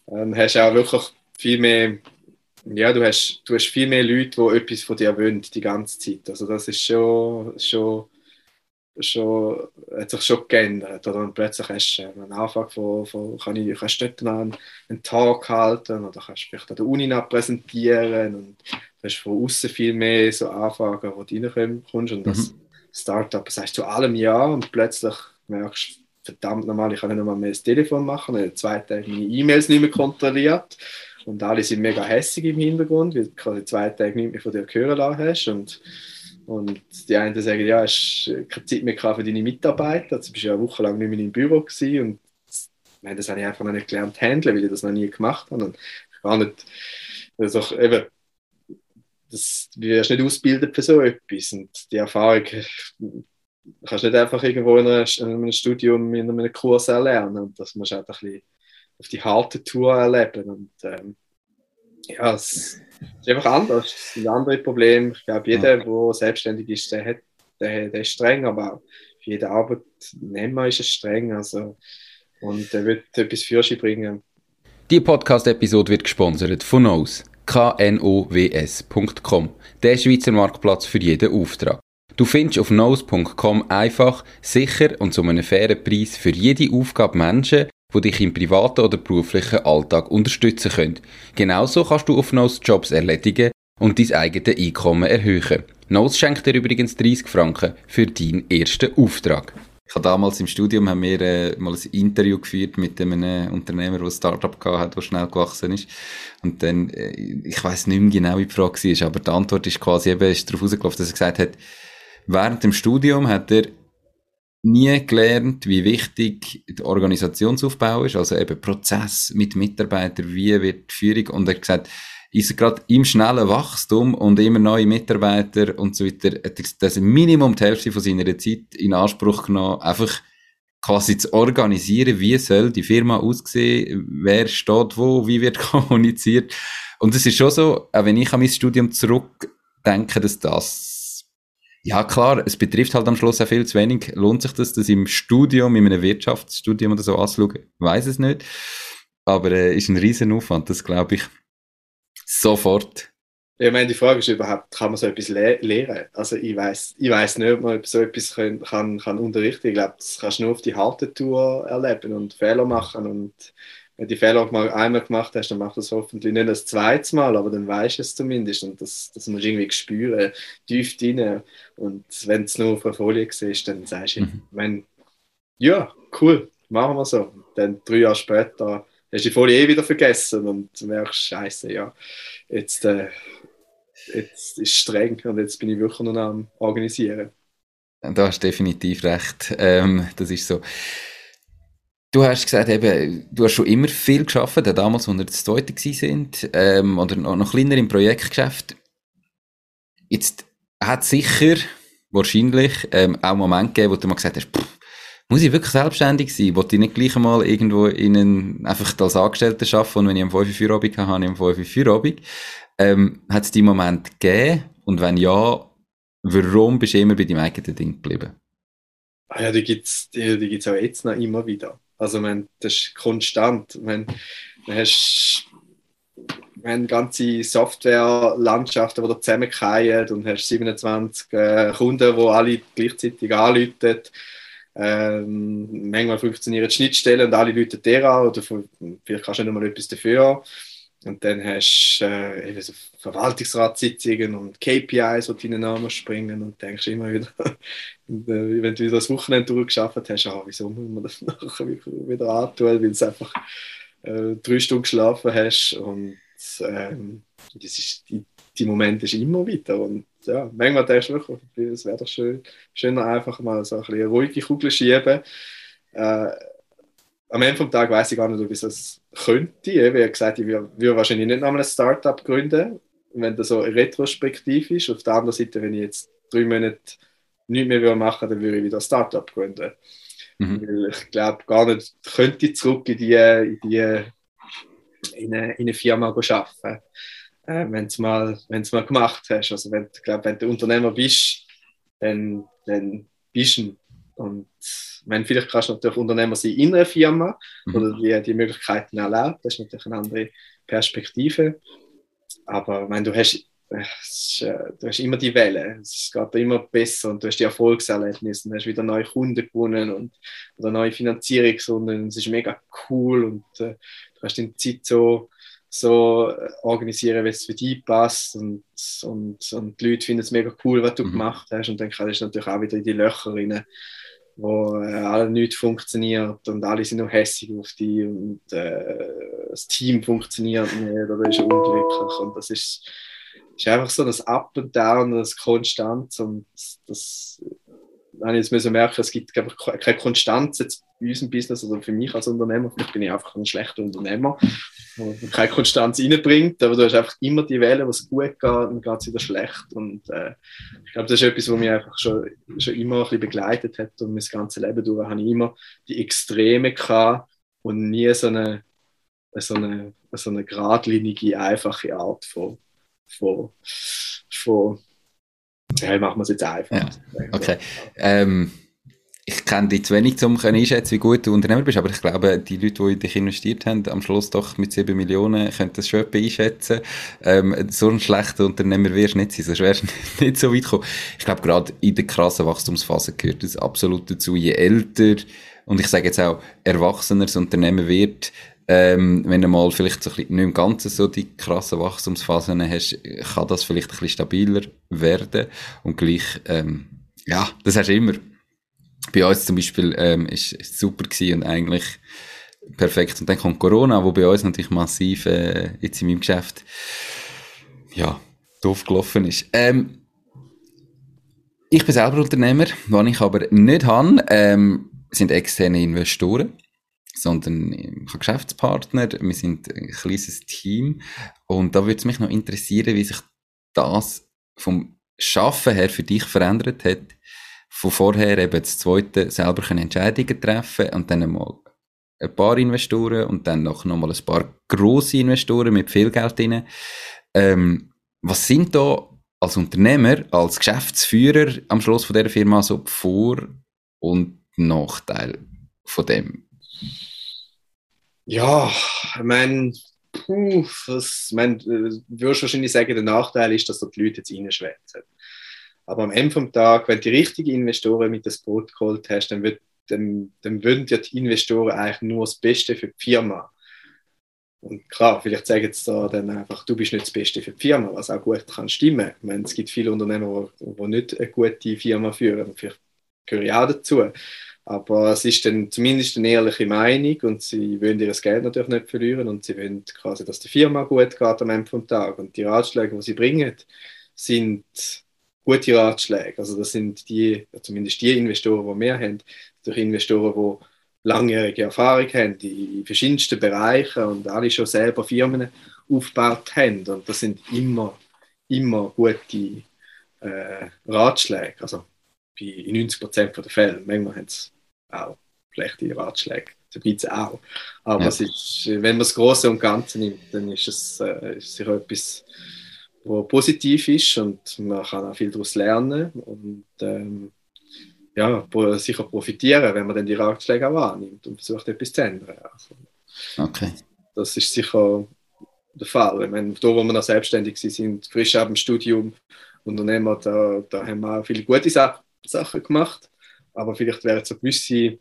dann hast du auch wirklich viel mehr ja, du hast, du hast viel mehr Leute, die etwas von dir wollen, die ganze Zeit. Also das ist schon, schon, schon hat sich schon geändert. Oder? Und plötzlich hast du einen Anfang von, von kann ich, kannst du dort einen, einen Talk halten oder kannst du vielleicht an der Uni präsentieren und du hast von außen viel mehr so Anfragen, wo du reinkommst und das mhm. Startup, das heißt zu allem Ja und plötzlich merkst du, verdammt normal, ich kann nicht mal mehr das Telefon machen, weil zwei Tage meine E-Mails nicht mehr kontrolliert und alle sind mega hässig im Hintergrund, weil du quasi zwei Tage nicht mehr von dir hören lassen hast. Und, und die einen sagen, ja, hast keine Zeit mehr für deine Mitarbeiter. Also, du bist ja eine Woche lang nicht mehr im Büro gewesen. Und meine, das habe ich einfach noch nicht gelernt handeln, weil ich das noch nie gemacht habe. Und gar nicht, also eben, das, du wirst nicht ausgebildet für so etwas. Und die Erfahrung kannst du nicht einfach irgendwo in einem, Studium, in einem Kurs erlernen. Und das musst du auch ein bisschen auf die harte Tour erleben. Und ähm, ja, es ist einfach anders. Es sind andere Probleme. Ich glaube, jeder, der selbstständig ist, der, hat, der, der ist streng, aber auch für jeden Arbeitnehmer ist es streng. Also, und er wird etwas für sich bringen. Die Podcast-Episode wird gesponsert von Knows. knows.com. Der Schweizer Marktplatz für jeden Auftrag. Du findest auf knows.com einfach, sicher und zu einem fairen Preis für jede Aufgabe Menschen, die dich im privaten oder beruflichen Alltag unterstützen können. Genauso kannst du auf Nose Jobs erledigen und dein eigenes Einkommen erhöhen. Nose schenkt dir übrigens 30 Franken für deinen ersten Auftrag. Ich habe damals im Studium haben wir äh, mal ein Interview geführt mit einem Unternehmer, der ein Startup hat, der schnell gewachsen ist. Und dann, äh, ich weiß nicht mehr genau, wie die Frage war, aber die Antwort ist quasi eben, ist darauf rausgelaufen, dass er gesagt hat, während dem Studium hat er nie gelernt, wie wichtig der Organisationsaufbau ist, also eben Prozess mit Mitarbeitern, wie wird die Führung, und er hat gesagt, ist gerade im schnellen Wachstum und immer neue Mitarbeiter und so weiter, hat das Minimum die Hälfte von seiner Zeit in Anspruch genommen, einfach quasi zu organisieren, wie soll die Firma aussehen, wer steht wo, wie wird (laughs) kommuniziert. Und es ist schon so, auch wenn ich an mein Studium zurückdenke, dass das ja, klar, es betrifft halt am Schluss auch viel zu wenig. Lohnt sich das, das im Studium, in einem Wirtschaftsstudium oder so anzuschauen? Ich weiß es nicht. aber äh, ist ein riesen Aufwand, das glaube ich sofort. Ich meine, die Frage ist überhaupt, kann man so etwas le lernen? Also ich weiß ich weiß nicht, ob man so etwas können, kann, kann unterrichten. Ich glaube, das kannst du nur auf die harte Tour erleben und Fehler machen und wenn du die Fehler mal einmal gemacht hast, dann machst du das hoffentlich nicht das zweite Mal, aber dann weißt du es zumindest und das, das musst du irgendwie spüren, tief drin. Und wenn du es nur auf der Folie siehst, dann sagst du, mhm. wenn, ja, cool, machen wir so. Und dann drei Jahre später hast du die Folie eh wieder vergessen und merkst, scheiße, ja, jetzt, äh, jetzt ist es streng und jetzt bin ich wirklich noch am Organisieren. Da hast du definitiv recht. Ähm, das ist so. Du hast gesagt, eben, du hast schon immer viel geschafft, damals, als wir das zweite sind, ähm, oder noch kleiner im Projektgeschäft. Jetzt hat sicher wahrscheinlich ähm, auch Momente gegeben, wo du mal gesagt hast, pff, muss ich wirklich selbstständig sein? Wollte ich nicht gleich einmal irgendwo in einen, einfach als Angestellter arbeiten und wenn ich am 5 Uhr Feierabend habe, habe ich am 5 Uhr Feierabend. Ähm, hat es die Moment gegeben? Und wenn ja, warum bist du immer bei deinem eigenen Ding geblieben? Ah ja, die gibt es die, die gibt's auch jetzt noch immer wieder. Also, man, das ist konstant. Man, man hast man ganze Softwarelandschaften, die da zusammenfallen und hast 27 äh, Kunden, die alle gleichzeitig anrufen. Ähm, manchmal funktionieren die Schnittstellen und alle Leute der an oder vielleicht kannst du nicht mal etwas dafür. Und dann hast du äh, so Verwaltungsratssitzungen und KPIs, die deinen Namen springen und denkst immer wieder, (laughs) wenn du wieder das Wochenende durchgeschafft hast, ah, wieso muss man das (laughs) nachher wieder antun, weil du einfach äh, drei Stunden geschlafen hast und ähm, das ist, die, die Momente ist immer wieder und ja, manchmal denkst du wirklich, es wäre doch schön, schöner einfach mal so ein bisschen eine ruhige Kugel schieben. Äh, am Ende des Tages weiß ich gar nicht, ob ich das könnte. Ich habe gesagt, ich würde wahrscheinlich nicht nochmal ein Startup gründen, wenn das so retrospektiv ist. Auf der anderen Seite, wenn ich jetzt drei Monate nichts mehr machen würde, dann würde ich wieder ein Startup gründen. Mhm. Weil ich glaube gar nicht, könnte ich zurück in die, in die in eine, in eine Firma arbeiten, äh, wenn du es mal, mal gemacht hast. Also wenn, glaub, wenn du Unternehmer bist, dann, dann bist du und meine, vielleicht kannst du natürlich Unternehmer sein in einer Firma mhm. oder die, die Möglichkeiten erlaubt. Das ist natürlich eine andere Perspektive. Aber meine, du hast du hast immer die Welle. Es geht immer besser und du hast die Erfolgserlebnisse und hast wieder neue Kunden gewonnen und oder neue Finanzierungsrunden. Und es ist mega cool und äh, du kannst die Zeit so, so organisieren, wie es für dich passt und, und, und die Leute finden es mega cool, was du mhm. gemacht hast und dann kannst du natürlich auch wieder in die Löcher rein wo äh, alle nicht funktioniert und alle sind noch hässlich auf die und äh, das Team funktioniert nicht oder ist unglücklich. Und das ist, ist einfach so das Up und Down, das Konstanz und das, das habe ich jetzt merken, es gibt keine Konstanz jetzt bei unserem Business oder für mich als Unternehmer. Vielleicht bin ich einfach ein schlechter Unternehmer, der keine Konstanz reinbringt, aber du hast einfach immer die Welle, wo es gut geht, dann geht es wieder schlecht. Und äh, ich glaube, das ist etwas, was mich einfach schon, schon immer ein bisschen begleitet hat und mein ganzes Leben durch habe ich immer die Extreme gehabt und nie so eine, so eine, so eine geradlinige, einfache Art von, von, von ja, machen wir es jetzt einfach. Ja. Okay. Ähm, ich kenne dich zu wenig, um einschätzen, wie gut du Unternehmer bist, aber ich glaube, die Leute, die in dich investiert haben, am Schluss doch mit 7 Millionen, können das schon einschätzen. Ähm, so ein schlechter Unternehmer wirst du nicht sein, sonst wärst du (laughs) nicht so weit gekommen. Ich glaube, gerade in der krassen Wachstumsphase gehört das absolut dazu. Je älter, und ich sage jetzt auch, erwachsener das Unternehmen wird, ähm, wenn du mal vielleicht so ein bisschen, nicht im Ganzen so die krassen Wachstumsphasen hast, kann das vielleicht ein bisschen stabiler werden. Und gleich, ähm, ja, das hast du immer. Bei uns zum Beispiel ähm, ist, ist super gewesen und eigentlich perfekt. Und dann kommt Corona, wo bei uns natürlich massiv äh, jetzt in meinem Geschäft ja, doof gelaufen ist. Ähm, ich bin selber Unternehmer, was ich aber nicht habe, ähm, sind externe Investoren sondern ich habe Geschäftspartner, wir sind ein kleines Team und da würde es mich noch interessieren, wie sich das vom Schaffen her für dich verändert hat, von vorher eben das zweite selber Entscheidungen treffen und dann mal ein paar Investoren und dann noch, mal ein paar grosse Investoren mit viel Geld drin. Ähm, was sind da als Unternehmer, als Geschäftsführer am Schluss von der Firma so Vor- und Nachteile von dem? Ja, ich meine, puh, was, ich meine, du würdest wahrscheinlich sagen, der Nachteil ist, dass da die Leute jetzt reinschwätzen. Aber am Ende des Tages, wenn du die richtigen Investoren mit das Boot geholt hast, dann, wird, dann, dann würden ja die Investoren eigentlich nur das Beste für die Firma. Und klar, vielleicht sagen jetzt da dann einfach, du bist nicht das Beste für die Firma, was auch gut kann stimmen. Ich meine, es gibt viele Unternehmer, die nicht eine gute Firma führen. Vielleicht gehöre ich auch dazu. Aber es ist dann zumindest eine ehrliche Meinung und sie wollen ihr Geld natürlich nicht verlieren und sie wollen quasi, dass die Firma gut geht am Ende des Tages. Und die Ratschläge, die sie bringen, sind gute Ratschläge. Also das sind die, zumindest die Investoren, die wir haben, durch Investoren, die langjährige Erfahrung haben in verschiedensten Bereichen und alle schon selber Firmen aufgebaut haben. Und das sind immer, immer gute äh, Ratschläge. Also in 90 Prozent der Fälle. Manchmal haben sie auch schlechte Ratschläge. So gibt es auch. Aber ja. ist, wenn man das Große und Ganze nimmt, dann ist es äh, ist sicher etwas, was positiv ist und man kann auch viel daraus lernen und ähm, ja, sicher profitieren, wenn man dann die Ratschläge auch wahrnimmt und versucht, etwas zu ändern. Also, okay. Das ist sicher der Fall. Ich meine, da, wo wir noch selbstständig sind, frisch ab dem Studium, Unternehmer, da, da haben wir auch viele gute Sa Sachen gemacht aber vielleicht wären so gewisse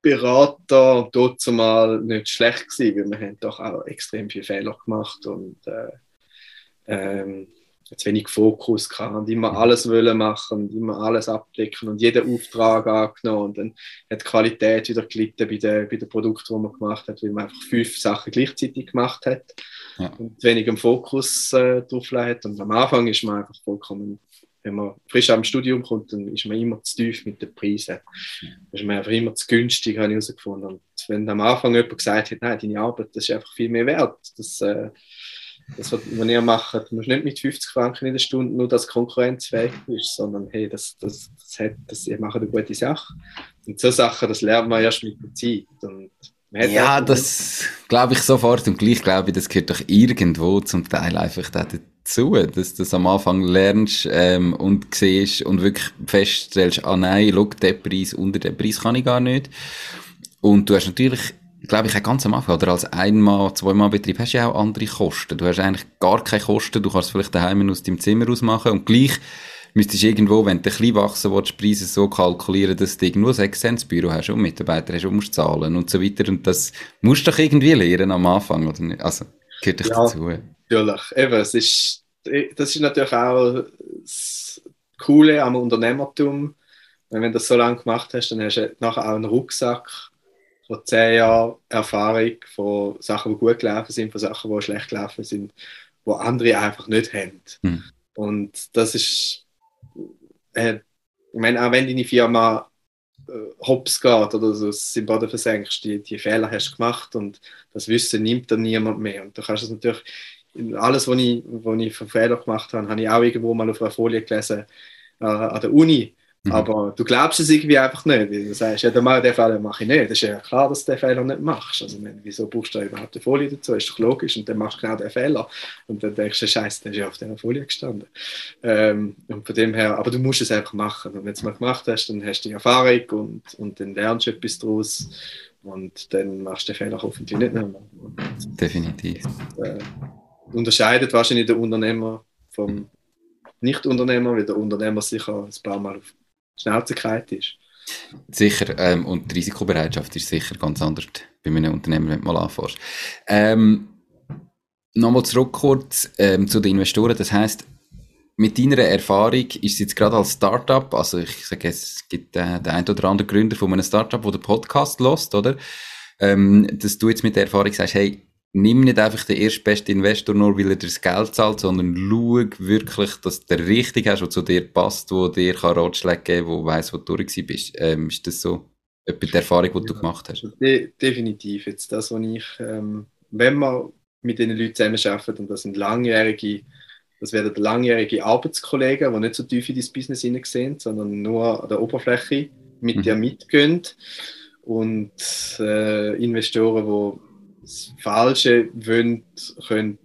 Berater dort mal nicht schlecht gewesen, weil wir haben doch auch extrem viele Fehler gemacht und äh, ähm, jetzt wenig Fokus gehabt und immer alles wollen machen und immer alles abdecken und jeden Auftrag angenommen und dann hat die Qualität wieder gelitten bei den, bei den Produkten, die man gemacht hat, weil man einfach fünf Sachen gleichzeitig gemacht hat ja. und wenig Fokus äh, drauf hat und am Anfang ist man einfach vollkommen wenn man frisch am Studium kommt, dann ist man immer zu tief mit den Preisen. Das ist man einfach immer zu günstig, habe ich herausgefunden. Und wenn am Anfang jemand gesagt hat, nein, deine Arbeit, das ist einfach viel mehr wert. Das, äh, das was ihr macht, du musst nicht mit 50 Franken in der Stunde nur das konkurrenzfähig bist, sondern hey, das, das, das, hat, das, ihr macht eine gute Sache. Und so Sachen, das lernt man erst mit der Zeit. Und ja, das glaube ich sofort und gleich glaube ich, das gehört doch irgendwo zum Teil einfach dazu zu, dass du das am Anfang lernst ähm, und siehst und wirklich feststellst, ah nein, schau, der Preis, unter dem Preis kann ich gar nicht. Und du hast natürlich, glaube ich, auch ganz am Anfang, oder als einmal, zweimal Betrieb, hast du ja auch andere Kosten. Du hast eigentlich gar keine Kosten, du kannst vielleicht daheim aus deinem Zimmer aus machen und gleich müsstest du irgendwo, wenn du ein bisschen wachsen willst, Preise so kalkulieren, dass du irgendwo 6 Cent Büro hast und Mitarbeiter hast und musst zahlen und so weiter. Und das musst du doch irgendwie lernen am Anfang, oder nicht? Also, gehört doch ja. dazu. Natürlich, eben, es ist, das ist natürlich auch das Coole am Unternehmertum. Wenn du das so lange gemacht hast, dann hast du nachher auch einen Rucksack von zehn Jahren Erfahrung von Sachen, die gut gelaufen sind, von Sachen, die schlecht gelaufen sind, die andere einfach nicht haben. Hm. Und das ist, äh, ich meine, auch wenn deine Firma äh, hops geht oder so das Boden versenkst, die, die Fehler hast du gemacht und das Wissen nimmt dann niemand mehr. Und du kannst es natürlich alles, was ich, was ich für Fehler gemacht habe, habe ich auch irgendwo mal auf einer Folie gelesen äh, an der Uni. Mhm. Aber du glaubst es irgendwie einfach nicht. Du sagst, ja, dann den Fehler mache ich nicht. Das ist ja klar, dass du den Fehler nicht machst. Also, wieso brauchst du überhaupt eine Folie dazu? Ist doch logisch. Und dann machst du genau den Fehler. Und dann denkst du, Scheiße, der ist ja auf dieser Folie gestanden. Ähm, und von dem her, aber du musst es einfach machen. Und wenn du es mal gemacht hast, dann hast du die Erfahrung und, und dann lernst du etwas daraus. Und dann machst du den Fehler hoffentlich nicht mehr. Und, Definitiv. Äh, unterscheidet wahrscheinlich der Unternehmer vom Nicht-Unternehmer, weil der Unternehmer sicher ein paar Mal auf Schnauze ist. Sicher, ähm, und die Risikobereitschaft ist sicher ganz anders bei einem Unternehmer, wenn du mal anfährst. Ähm, Nochmal zurück kurz ähm, zu den Investoren. Das heißt, mit deiner Erfahrung ist es jetzt gerade als Startup, also ich sage, es gibt äh, den einen oder anderen Gründer von einem Startup, der den Podcast lost, oder? Ähm, dass du jetzt mit der Erfahrung sagst, hey, nimm nicht einfach den erstbesten Investor nur, weil er dir das Geld zahlt, sondern schau wirklich, dass du den richtigen hast, der zu dir passt, der dir kann Ratschläge geben kann, der weiss, wo du durch bist. Ähm, ist das so etwa die Erfahrung, die ja, du gemacht hast? De definitiv. Jetzt das, was ich, ähm, wenn man mit diesen Leuten zusammenarbeitet, und das sind langjährige, das werden langjährige Arbeitskollegen, die nicht so tief in das Business hineinsehen, sondern nur an der Oberfläche mit mhm. dir mitgehen und äh, Investoren, die das Falsche wollen, können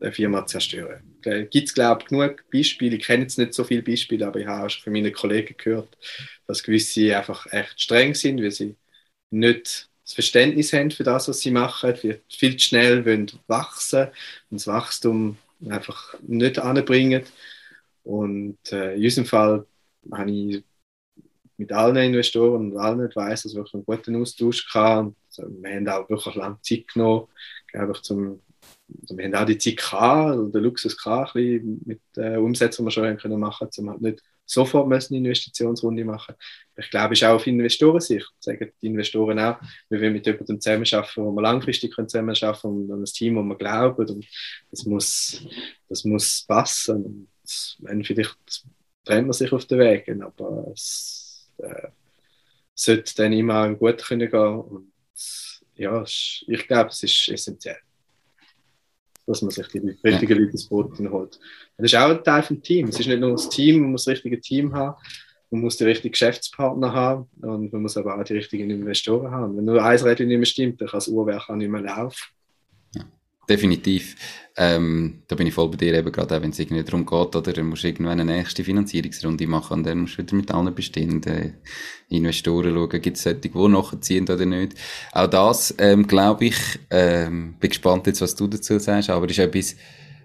eine Firma zerstören. Gibt es, glaube ich, genug Beispiele. Ich kenne jetzt nicht so viele Beispiele, aber ich habe auch schon von meinen Kollegen gehört, dass gewisse einfach echt streng sind, weil sie nicht das Verständnis haben für das, was sie machen, viel, viel zu schnell wollen wachsen und das Wachstum einfach nicht anbringen. Und äh, in unserem Fall habe ich mit allen Investoren und allen Advisors wirklich einen guten Austausch gehabt. Also, wir haben auch wirklich lange Zeit genommen, einfach zum also wir haben auch die Zeit gehabt, den Luxus gehabt, mit äh, Umsätzen, die wir schon können machen um halt nicht sofort eine Investitionsrunde machen Ich glaube, es ist auch auf Investorensicht. Sagen die Investoren auch, wir wollen mit jemandem zusammenarbeiten, wo wir langfristig zusammenarbeiten können, und ein Team, wo wir glauben. Und das muss, das muss passen. Und wenn vielleicht trennt man sich auf den Weg, aber es äh, sollte dann immer gut können gehen. Und ja, ich glaube, es ist essentiell dass man sich die richtigen. Leute ins Boot holt. Das ist auch ein Teil vom Team. Es ist nicht nur das Team, man muss das richtige Team haben, man muss die richtigen Geschäftspartner haben und man muss aber auch die richtigen Investoren haben. Wenn nur eins Rädchen nicht mehr stimmt, dann kann das Uhrwerk auch nicht mehr laufen definitiv. Ähm, da bin ich voll bei dir, eben gerade auch wenn es irgendwie darum geht, oder du musst irgendwann eine nächste Finanzierungsrunde machen und dann musst du wieder mit allen bestehenden Investoren schauen, gibt es solche, die nachziehen oder nicht. Auch das, ähm, glaube ich, ähm, bin gespannt jetzt, was du dazu sagst, aber ist etwas,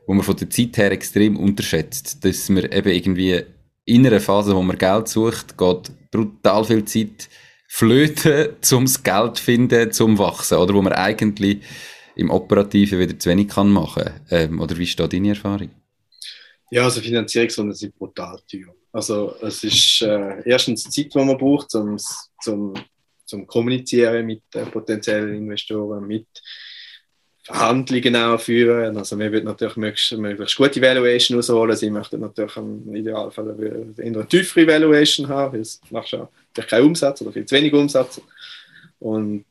wo man von der Zeit her extrem unterschätzt, dass man eben irgendwie in einer Phase, wo man Geld sucht, geht brutal viel Zeit flöten, (laughs) um das Geld zu finden, zum Wachsen, oder wo man eigentlich im Operativen wieder zu wenig kann machen ähm, Oder wie ist da deine Erfahrung? Ja, also Finanzierungsrunden sind brutal teuer. Also es ist äh, erstens Zeit, die man braucht, zum, zum, zum Kommunizieren mit äh, potenziellen Investoren, mit Verhandlungen auch führen. Also wir wollen natürlich möglichst, möglichst gute Valuation ausholen. Sie möchten natürlich im Idealfall eine tiefere Valuation haben, weil es macht ja keinen Umsatz oder viel zu wenig Umsatz und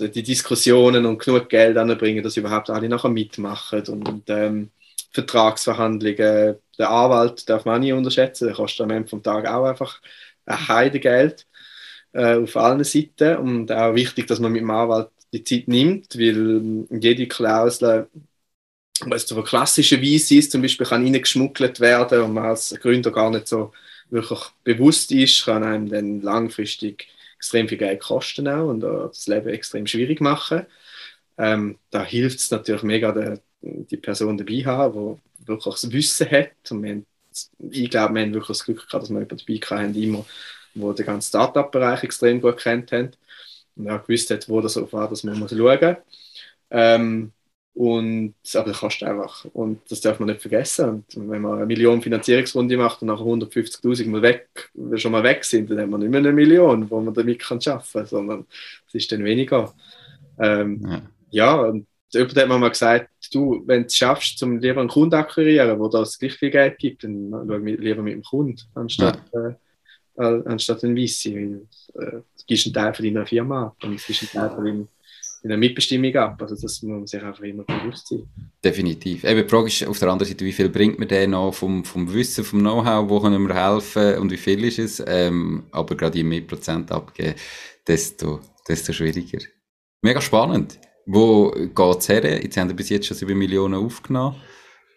die Diskussionen und genug Geld anbringen, dass überhaupt alle nachher mitmachen und ähm, Vertragsverhandlungen. Der Anwalt darf man nie unterschätzen, der kostet am Ende vom Tag auch einfach ein Heidegeld äh, auf allen Seiten und auch wichtig, dass man mit dem Anwalt die Zeit nimmt, weil jede Klausel was so klassischerweise ist, zum Beispiel kann reingeschmuggelt werden und man als Gründer gar nicht so wirklich bewusst ist, kann einem dann langfristig extrem viel Geld kosten auch und das Leben extrem schwierig machen. Ähm, da hilft es natürlich mega, der, die Person dabei haben, die wirklich das Wissen hat. Und wir haben, ich glaube, wir haben wirklich das Glück gehabt, dass wir jemanden dabei haben, immer, wo den ganzen Startup-Bereich extrem gut kennt haben und auch gewusst hat, wo das auf war, dass man muss schauen muss. Ähm, und, aber das kostet einfach. Und das darf man nicht vergessen. Und wenn man eine Million Finanzierungsrunde macht und nach 150.000 mal weg, schon mal weg sind, dann haben wir nicht mehr eine Million, wo man damit kann arbeiten kann, sondern es ist dann weniger. Ähm, ja. ja, und jemand hat mir mal gesagt, du, wenn du es schaffst, zum lieber einen Kunden akquirieren, wo das gleich viel Geld gibt, dann schau lieber mit dem Kunden, anstatt, ja. äh, anstatt ein VC. Äh, du gibst einen Teil von deiner Firma ab und du gibst einen Teil von deinem in der Mitbestimmung ab. Also das muss man sich einfach immer bewusst sein. Definitiv. Eben, die Frage ist auf der anderen Seite, wie viel bringt man denn noch vom, vom Wissen, vom Know-how, wo können wir helfen und wie viel ist es? Ähm, aber gerade je mehr Prozent abgeben, desto, desto schwieriger. Mega spannend. Wo geht es her? Jetzt haben wir bis jetzt schon über Millionen aufgenommen.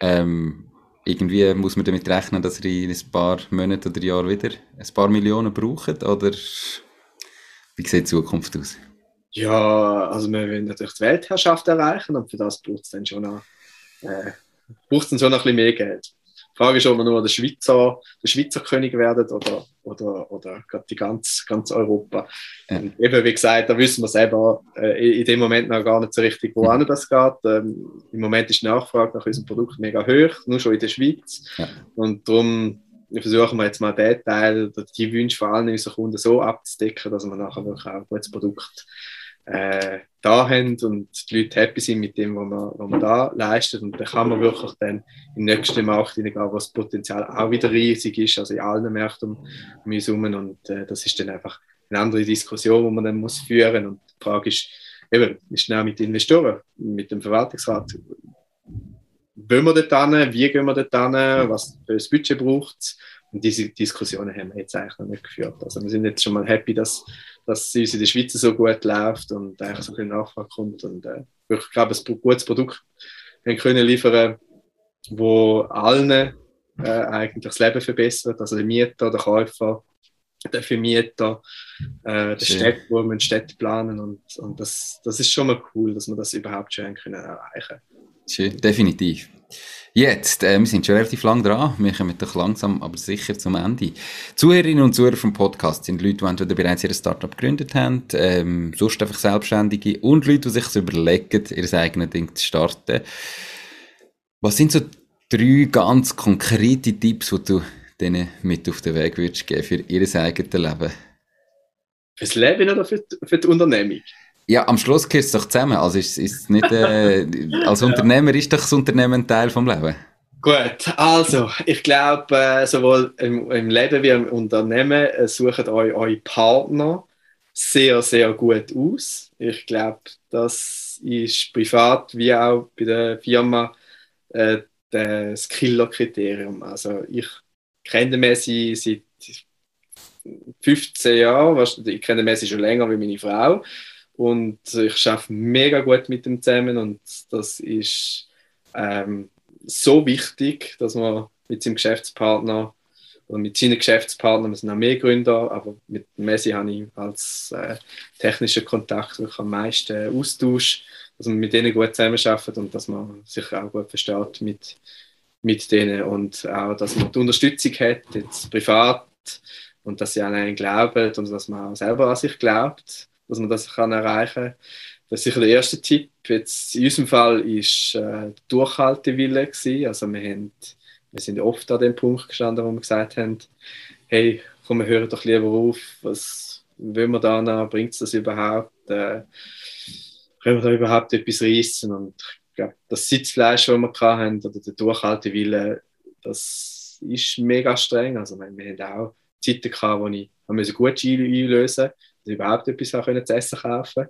Ähm, irgendwie muss man damit rechnen, dass ihr in ein paar Monaten oder Jahren wieder ein paar Millionen braucht? Oder wie sieht die Zukunft aus? Ja, also wir wollen natürlich die Weltherrschaft erreichen und für das braucht es dann schon noch, äh, braucht dann schon noch ein bisschen mehr Geld. Die Frage ist, ob wir nur der Schweizer, der Schweizer König werden oder, oder, oder gerade die ganz, ganz Europa. Und eben, wie gesagt, da wissen wir selber äh, in dem Moment noch gar nicht so richtig, wohin mhm. das geht. Ähm, Im Moment ist die Nachfrage nach unserem Produkt mega hoch, nur schon in der Schweiz. Ja. Und darum versuchen wir jetzt mal den Teil, die Wünsche von allen unseren Kunden so abzudecken, dass wir nachher wirklich auch ein gutes Produkt äh, da haben und die Leute happy sind mit dem, was man, was man da leistet. Und dann kann man wirklich dann den nächsten Markt hineingehen, wo das Potenzial auch wieder riesig ist, also in allen Märkten um, um uns herum. Und äh, das ist dann einfach eine andere Diskussion, die man dann muss führen. Und die Frage ist, eben, ist dann mit den Investoren, mit dem Verwaltungsrat, wollen wir dort hin, wie gehen wir dort hin, was für ein Budget braucht es? Und diese Diskussionen haben wir jetzt eigentlich noch nicht geführt. Also wir sind jetzt schon mal happy, dass dass es uns in der Schweiz so gut läuft und eigentlich so viel Nachfrage kommt. Und äh, ich glaube, ein gutes Produkt wir können liefern, wo allen äh, eigentlich das Leben verbessert, also der Mieter, der Käufer, der Vermieter, äh, der Städte, wo wir Städte planen und, und das, das ist schon mal cool, dass wir das überhaupt schon können erreichen Schön, definitiv. Jetzt, äh, wir sind schon relativ lang dran, wir kommen doch langsam, aber sicher zum Ende. Zuhörerinnen und Zuhörer vom Podcast sind Leute, die entweder bereits ihr Startup gegründet haben, ähm, sonst einfach Selbstständige und Leute, die sich überlegen, ihr eigenes Ding zu starten. Was sind so drei ganz konkrete Tipps, die du denen mit auf den Weg würdest geben für ihr eigenes Leben? Fürs Leben oder für, für die Unternehmung? Ja, am Schluss gehört es doch zusammen. Also ist, ist nicht, äh, (laughs) als Unternehmer ist doch das Unternehmen Teil vom Leben. Gut, also ich glaube, äh, sowohl im, im, Leben wie im Unternehmen äh, sucht euch eure Partner sehr, sehr gut aus. Ich glaube, das ist privat wie auch bei der Firma äh, das Killer-Kriterium. Also ich kenne Messi seit 15 Jahren, ich kenne Messi schon länger wie meine Frau und ich arbeite mega gut mit ihm zusammen und das ist ähm, so wichtig, dass man mit seinem Geschäftspartner oder mit seinen Geschäftspartnern, wir sind auch mehr Gründer, aber mit Messi habe ich als äh, technischer Kontakt wirklich am meisten Austausch, dass man mit denen gut zusammenarbeitet und dass man sich auch gut versteht mit, mit denen und auch, dass man die Unterstützung hat, jetzt privat und dass sie an einen glauben und dass man auch selber an sich glaubt dass man das kann erreichen kann. Das ist sicher der erste Tipp. Jetzt in unserem Fall war äh, Durchhaltewille gewesen. Also wir, haben, wir sind oft an dem Punkt gestanden, wo wir gesagt haben, hey, komm, wir hören doch lieber auf, was wollen wir da noch, bringt es das überhaupt, äh, können wir da überhaupt etwas reissen? Und ich glaube, das Sitzfleisch, das wir hatten, oder der Durchhaltewille, das ist mega streng. Also wir, wir haben auch Zeiten gehabt, wo ich gut einlösen musste überhaupt etwas auch können zu essen kaufen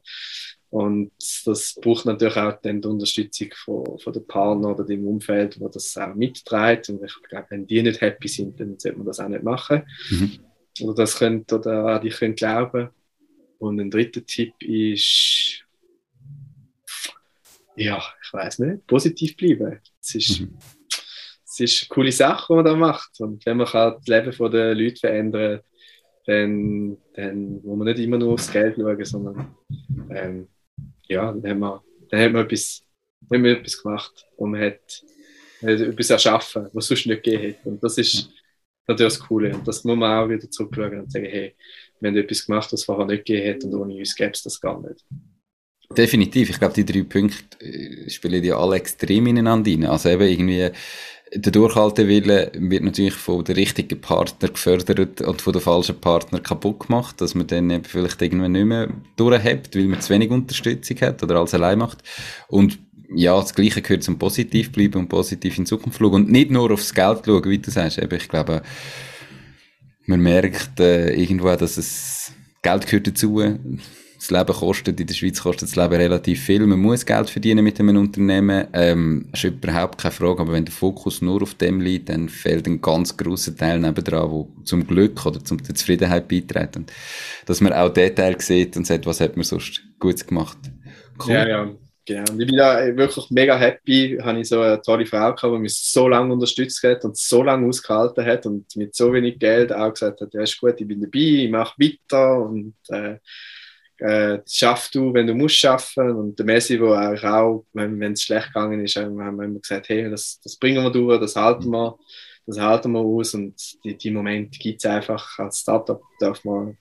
und das braucht natürlich auch dann die Unterstützung von, von den Partnern oder dem Umfeld, wo das auch mitträgt. Und ich glaube, wenn die nicht happy sind, dann sollte man das auch nicht machen. Mhm. Oder das könnt, oder an die können glauben. Und ein dritter Tipp ist, ja, ich weiß nicht, positiv bleiben. Es ist, mhm. es ist eine coole Sache, die man da macht. Und wenn man das Leben der Leute verändern dann, dann muss man nicht immer nur aufs Geld schauen, sondern ähm, ja, dann, haben wir, dann hat man etwas, haben wir etwas gemacht und man hat, etwas erschaffen, was sonst nicht gegeben hat. Und das ist natürlich das Coole. Und das muss man auch wieder zurückschauen und sagen, hey, wir haben etwas gemacht, was vorher nicht gegeben hat und ohne uns gäbe es das gar nicht. Definitiv. Ich glaube, die drei Punkte äh, spielen ja alle extrem ineinander rein. Also eben irgendwie der Durchhaltewille wird natürlich von den richtigen Partner gefördert und von den falschen Partner kaputt gemacht, dass man dann eben vielleicht irgendwann nicht mehr durchhebt, weil man zu wenig Unterstützung hat oder alles allein macht. Und ja, das Gleiche gehört zum positiv bleiben und positiv in Zukunft schauen und nicht nur aufs Geld schauen, wie du sagst. Eben, ich glaube, man merkt äh, irgendwo, dass es Geld gehört dazu Leben kostet, in der Schweiz kostet das Leben relativ viel. Man muss Geld verdienen mit einem Unternehmen. Ähm, ist überhaupt keine Frage. Aber wenn der Fokus nur auf dem liegt, dann fehlt ein ganz grosser Teil nebendran, wo zum Glück oder zum der Zufriedenheit beiträgt. Und dass man auch den Teil sieht und sagt, was hat man sonst Gutes gemacht. Cool. Ja, ja. Genau. ich bin da wirklich mega happy, habe ich so eine tolle Frau gehabt, die mich so lange unterstützt hat und so lange ausgehalten hat und mit so wenig Geld auch gesagt hat, ja ist gut, ich bin dabei, ich mache weiter und äh, äh, schaff du, wenn du musst schaffen. Und der Messi, wo eigentlich auch, wenn es schlecht gegangen ist, haben wir immer gesagt, hey, das, das bringen wir durch, das halten wir, das halten wir aus. Und die, die Momente gibt es einfach. Als Startup darf man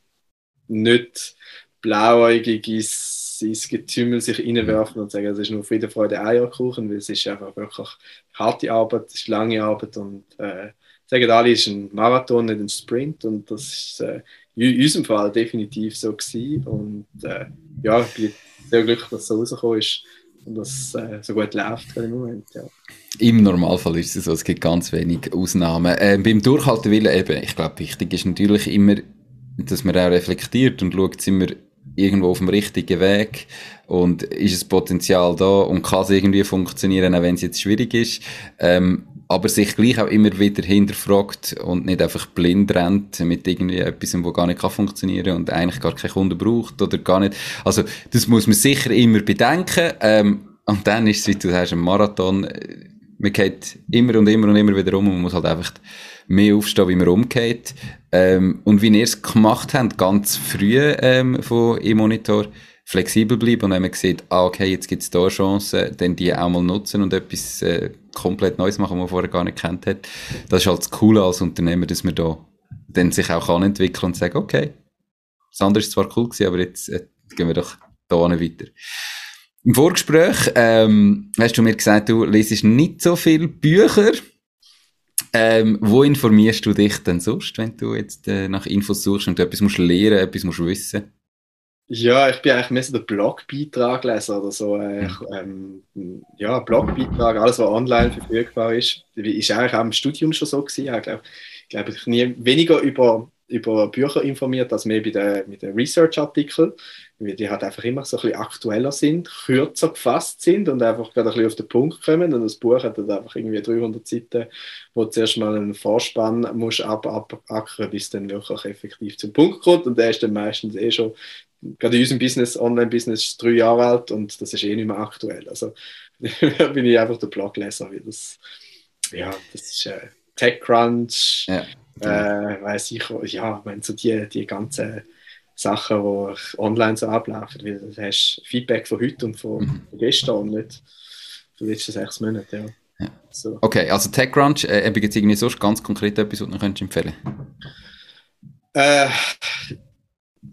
nicht blauäugig ins, ins Getümmel sich reinwerfen und sagen, es ist nur Friede, Freude, Eierkuchen, weil es ist einfach wirklich harte Arbeit, es ist lange Arbeit und äh, sagen alle, es ist ein Marathon, nicht ein Sprint und das ist äh, in unserem Fall definitiv so gewesen. Und äh, ja, ich bin sehr glücklich, dass es so rausgekommen ist und dass es äh, so gut läuft im Moment. Ja. Im Normalfall ist es so, es gibt ganz wenig Ausnahmen. Äh, beim Durchhaltewillen eben, ich glaube, wichtig ist natürlich immer, dass man auch reflektiert und schaut, sind wir irgendwo auf dem richtigen Weg und ist das Potenzial da und kann es irgendwie funktionieren, auch wenn es jetzt schwierig ist. Ähm, aber sich gleich auch immer wieder hinterfragt und nicht einfach blind rennt mit irgendwie etwas, wo gar nicht kann funktionieren und eigentlich gar keinen Kunden braucht oder gar nicht. Also, das muss man sicher immer bedenken. Ähm, und dann ist es, wie du sagst, ein Marathon. man geht immer und immer und immer wieder um und man muss halt einfach mehr aufstehen, wie man umgeht. Ähm, und wie ihr es gemacht habt, ganz früh ähm, von E-Monitor, flexibel bleiben und wenn man sieht, ah, okay, jetzt gibt es da Chancen, dann die auch mal nutzen und etwas äh, komplett Neues machen, was man vorher gar nicht kennt hat. Das ist halt das Coole als Unternehmer, dass man da dann sich auch kann entwickeln und sagen, okay, das andere ist zwar cool gewesen, aber jetzt äh, gehen wir doch da weiter. Im Vorgespräch ähm, hast du mir gesagt, du lesest nicht so viele Bücher. Ähm, wo informierst du dich denn sonst, wenn du jetzt äh, nach Infos suchst und du etwas musst lernen, etwas musst wissen? Ja, ich bin eigentlich mehr so der Blogbeitragleser oder so. Äh, ähm, ja, Blogbeitrag, alles, was online verfügbar ist. Ist eigentlich auch im Studium schon so gewesen. Ich glaube, glaub, ich nie weniger über, über Bücher informiert als mehr bei den, mit den Research-Artikeln, weil die halt einfach immer so ein bisschen aktueller sind, kürzer gefasst sind und einfach gerade ein bisschen auf den Punkt kommen. Und das Buch hat dann einfach irgendwie 300 Seiten, wo du zuerst mal einen Vorspann musst abackern, bis dann wirklich effektiv zum Punkt kommt. Und der ist dann meistens eh schon gerade in unserem Business, Online-Business, ist drei Jahre alt und das ist eh nicht mehr aktuell. Also (laughs) da bin ich einfach der Blogleser, weil das, ja, das ist äh, TechCrunch, ja, äh, weiß ich, ja, wenn so die, die ganzen Sachen, die online so ablaufen, weil du hast Feedback von heute und von, mhm. von gestern und nicht von den letzten sechs Monaten, ja. ja. So. Okay, also TechCrunch, äh, gibt es irgendwie sonst ganz konkret etwas, was du empfehlen äh,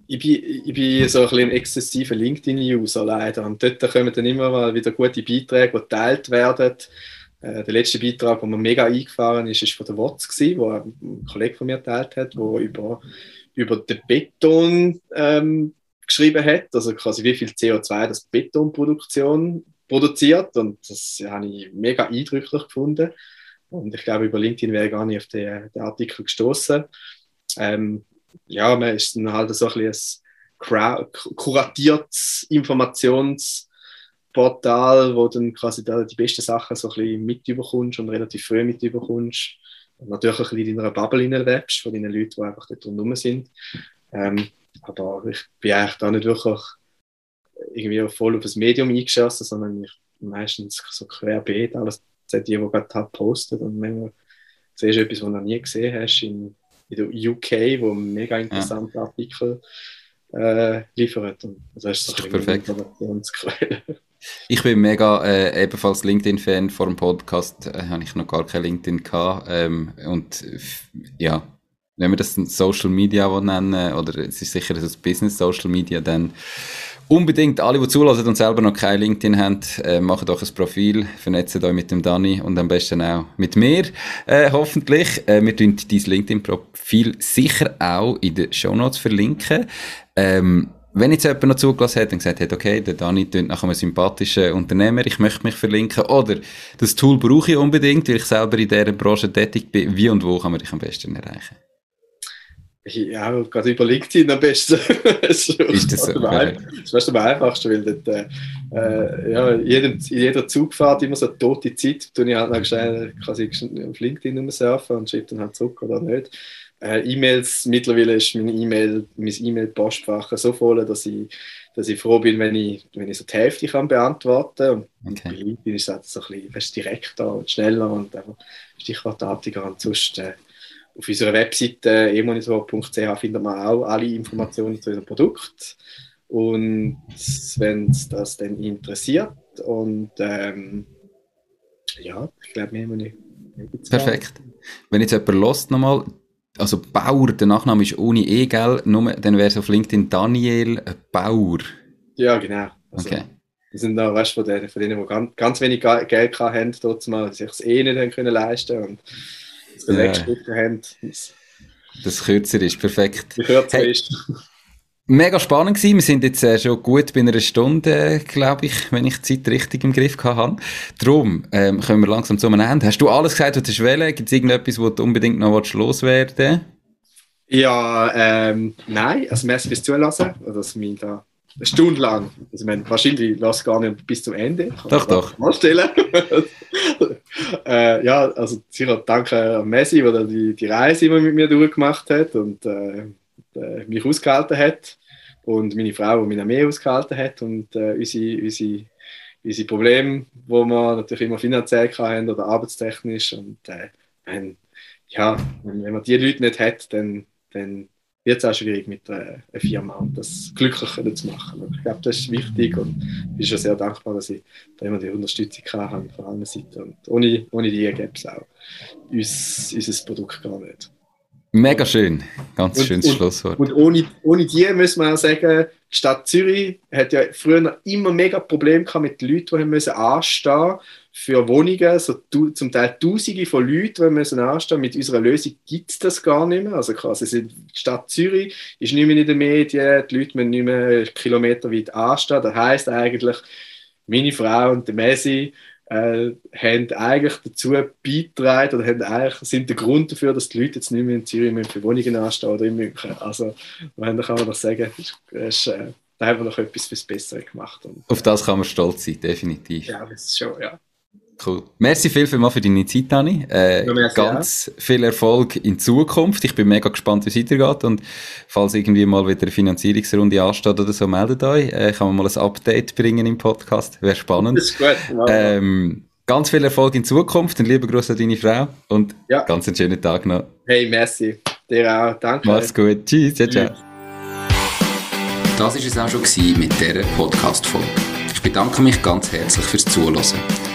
ich bin, ich bin so ein bisschen exzessiver LinkedIn-User leider. Und dort kommen dann immer mal wieder gute Beiträge, die geteilt werden. Äh, der letzte Beitrag, der mir mega eingefahren ist, ist von der WOTS, gewesen, wo ein Kollege von mir geteilt hat, der über, über den Beton ähm, geschrieben hat. Also quasi wie viel CO2 das Betonproduktion produziert. Und das habe ich mega eindrücklich gefunden. Und ich glaube, über LinkedIn wäre ich gar nicht auf den, den Artikel gestoßen. Ähm, ja, man ist dann halt so ein ein kuratiertes Informationsportal, wo dann quasi die besten Sachen so ein bisschen mitüberkommst und relativ früh mitüberkommst. Und natürlich ein bisschen in deiner Bubble lebst, von den Leuten, die einfach dort rundherum sind. Ähm, aber ich bin eigentlich da nicht wirklich irgendwie voll auf das Medium eingeschossen, sondern ich meistens so querbeet alles die, die gerade halt postet und du siehst etwas, was du noch nie gesehen hast in in der UK, wo mega interessante ja. Artikel äh, liefert. Und das ist, das ist perfekt. Ich bin mega äh, ebenfalls LinkedIn-Fan. Vor dem Podcast äh, habe ich noch gar kein LinkedIn gehabt. Ähm, und ja, wenn wir das Social Media nennen, oder es ist sicher das Business Social Media, dann Unbedingt alle, die zulassen und selber noch kein LinkedIn haben, äh, machen doch ein Profil, vernetzt euch mit dem Dani und am besten auch mit mir, äh, hoffentlich. Äh, wir tun dein LinkedIn-Profil sicher auch in den Show Notes verlinken. Ähm, wenn jetzt jemand noch zugelassen hat und gesagt hat, okay, der Dani klingt nach einem sympathischen Unternehmer, ich möchte mich verlinken, oder das Tool brauche ich unbedingt, weil ich selber in dieser Branche tätig bin, wie und wo kann man dich am besten erreichen? Ja, gerade über LinkedIn am besten. (laughs) das ist das, so? das ist am einfachsten, weil dort, äh, äh, ja, in, jedem, in jeder Zugfahrt immer so eine tote Zeit, tue ich halt noch schnell quasi auf LinkedIn rumsurfen und schreibe dann halt zurück oder nicht. Äh, E-Mails, mittlerweile ist mein E-Mail, mein E-Mail-Postfach so voll, dass ich, dass ich froh bin, wenn ich, wenn ich so die Hälfte kann beantworten kann. Und okay. bei LinkedIn ist es halt so ein bisschen direkter und schneller und einfach stichwortartiger und sonst äh, auf unserer Webseite emonitor.ch findet man auch alle Informationen zu unserem Produkt. Und wenn es das dann interessiert und ähm, ja, ich glaube, mehr muss ich Perfekt. Wenn jetzt jemand lost nochmal, also Bauer, der Nachname ist ohne E, gell? Nur, dann wäre es auf LinkedIn Daniel Bauer. Ja, genau. Also, okay. Wir sind da, weißt du, von denen, von denen die ganz, ganz wenig Geld haben, dort mal sich das eh nicht haben können leisten das ja. haben. Das kürzer ist, perfekt. Die kürzer hey. ist. Mega spannend gewesen. Wir sind jetzt äh, schon gut bei einer Stunde, glaube ich, wenn ich die Zeit richtig im Griff habe. Darum ähm, kommen wir langsam zum Ende. Hast du alles gesagt, was du willst? Gibt es irgendetwas, wo du unbedingt noch loswerden? Ja, ähm, nein. Also merci fürs Zulassen. Dass mich da eine Stunde lang. Also, ich meine, wahrscheinlich lass gar nicht bis zum Ende. Doch, doch. Mal stellen. (laughs) äh, ja, also sicher danke an Messi, der die, die Reise immer mit mir durchgemacht hat und äh, äh, mich ausgehalten hat. Und meine Frau, die mich noch mehr ausgehalten hat und äh, unsere, unsere, unsere Probleme, die wir natürlich immer finanziell haben oder arbeitstechnisch. Und äh, wenn, ja, wenn, man die Leute nicht hat, dann, dann wird es auch schwierig mit einer, einer Firma und das glücklicher zu machen. Ich glaube, das ist wichtig und ich bin schon sehr dankbar, dass ich da immer die Unterstützung habe von allen Seiten. Und ohne, ohne die gäbe es auch uns, unser Produkt gar nicht. Mega schön, ganz und, schönes und, Schlusswort. Und ohne, ohne die müssen wir auch sagen, die Stadt Zürich hat ja früher immer mega Probleme gehabt mit den Leuten, die müssen anstehen für Wohnungen, so zum Teil Tausende von Leuten, die müssen anstehen. Mit unserer Lösung gibt es das gar nicht mehr. Also quasi die Stadt Zürich ist nicht mehr in den Medien, die Leute müssen nicht mehr kilometerweit anstehen. Das heisst eigentlich, meine Frau und der Messi äh, haben eigentlich dazu beigetragen oder haben eigentlich, sind der Grund dafür, dass die Leute jetzt nicht mehr in Zürich für Wohnungen anstehen oder in München. Also, da kann man doch sagen, das ist, äh, da haben wir noch etwas fürs Bessere gemacht. Und, Auf das kann man stolz sein, definitiv. Ja, das ist schon, ja. Cool. Merci viel, viel mal für deine Zeit, Dani. Äh, ja, ganz auch. viel Erfolg in Zukunft. Ich bin mega gespannt, wie es weitergeht. Und falls irgendwie mal wieder eine Finanzierungsrunde ansteht oder so, meldet euch. Äh, kann man mal ein Update bringen im Podcast. Wäre spannend. Das ist gut. Ähm, ganz viel Erfolg in Zukunft. Und liebe Grüße an deine Frau. Und ja. ganz einen schönen Tag noch. Hey, merci. Dir auch. Danke. Mach's gut. Tschüss. Ciao, ciao. Das war es auch schon mit dieser Podcast-Folge. Ich bedanke mich ganz herzlich fürs Zuhören.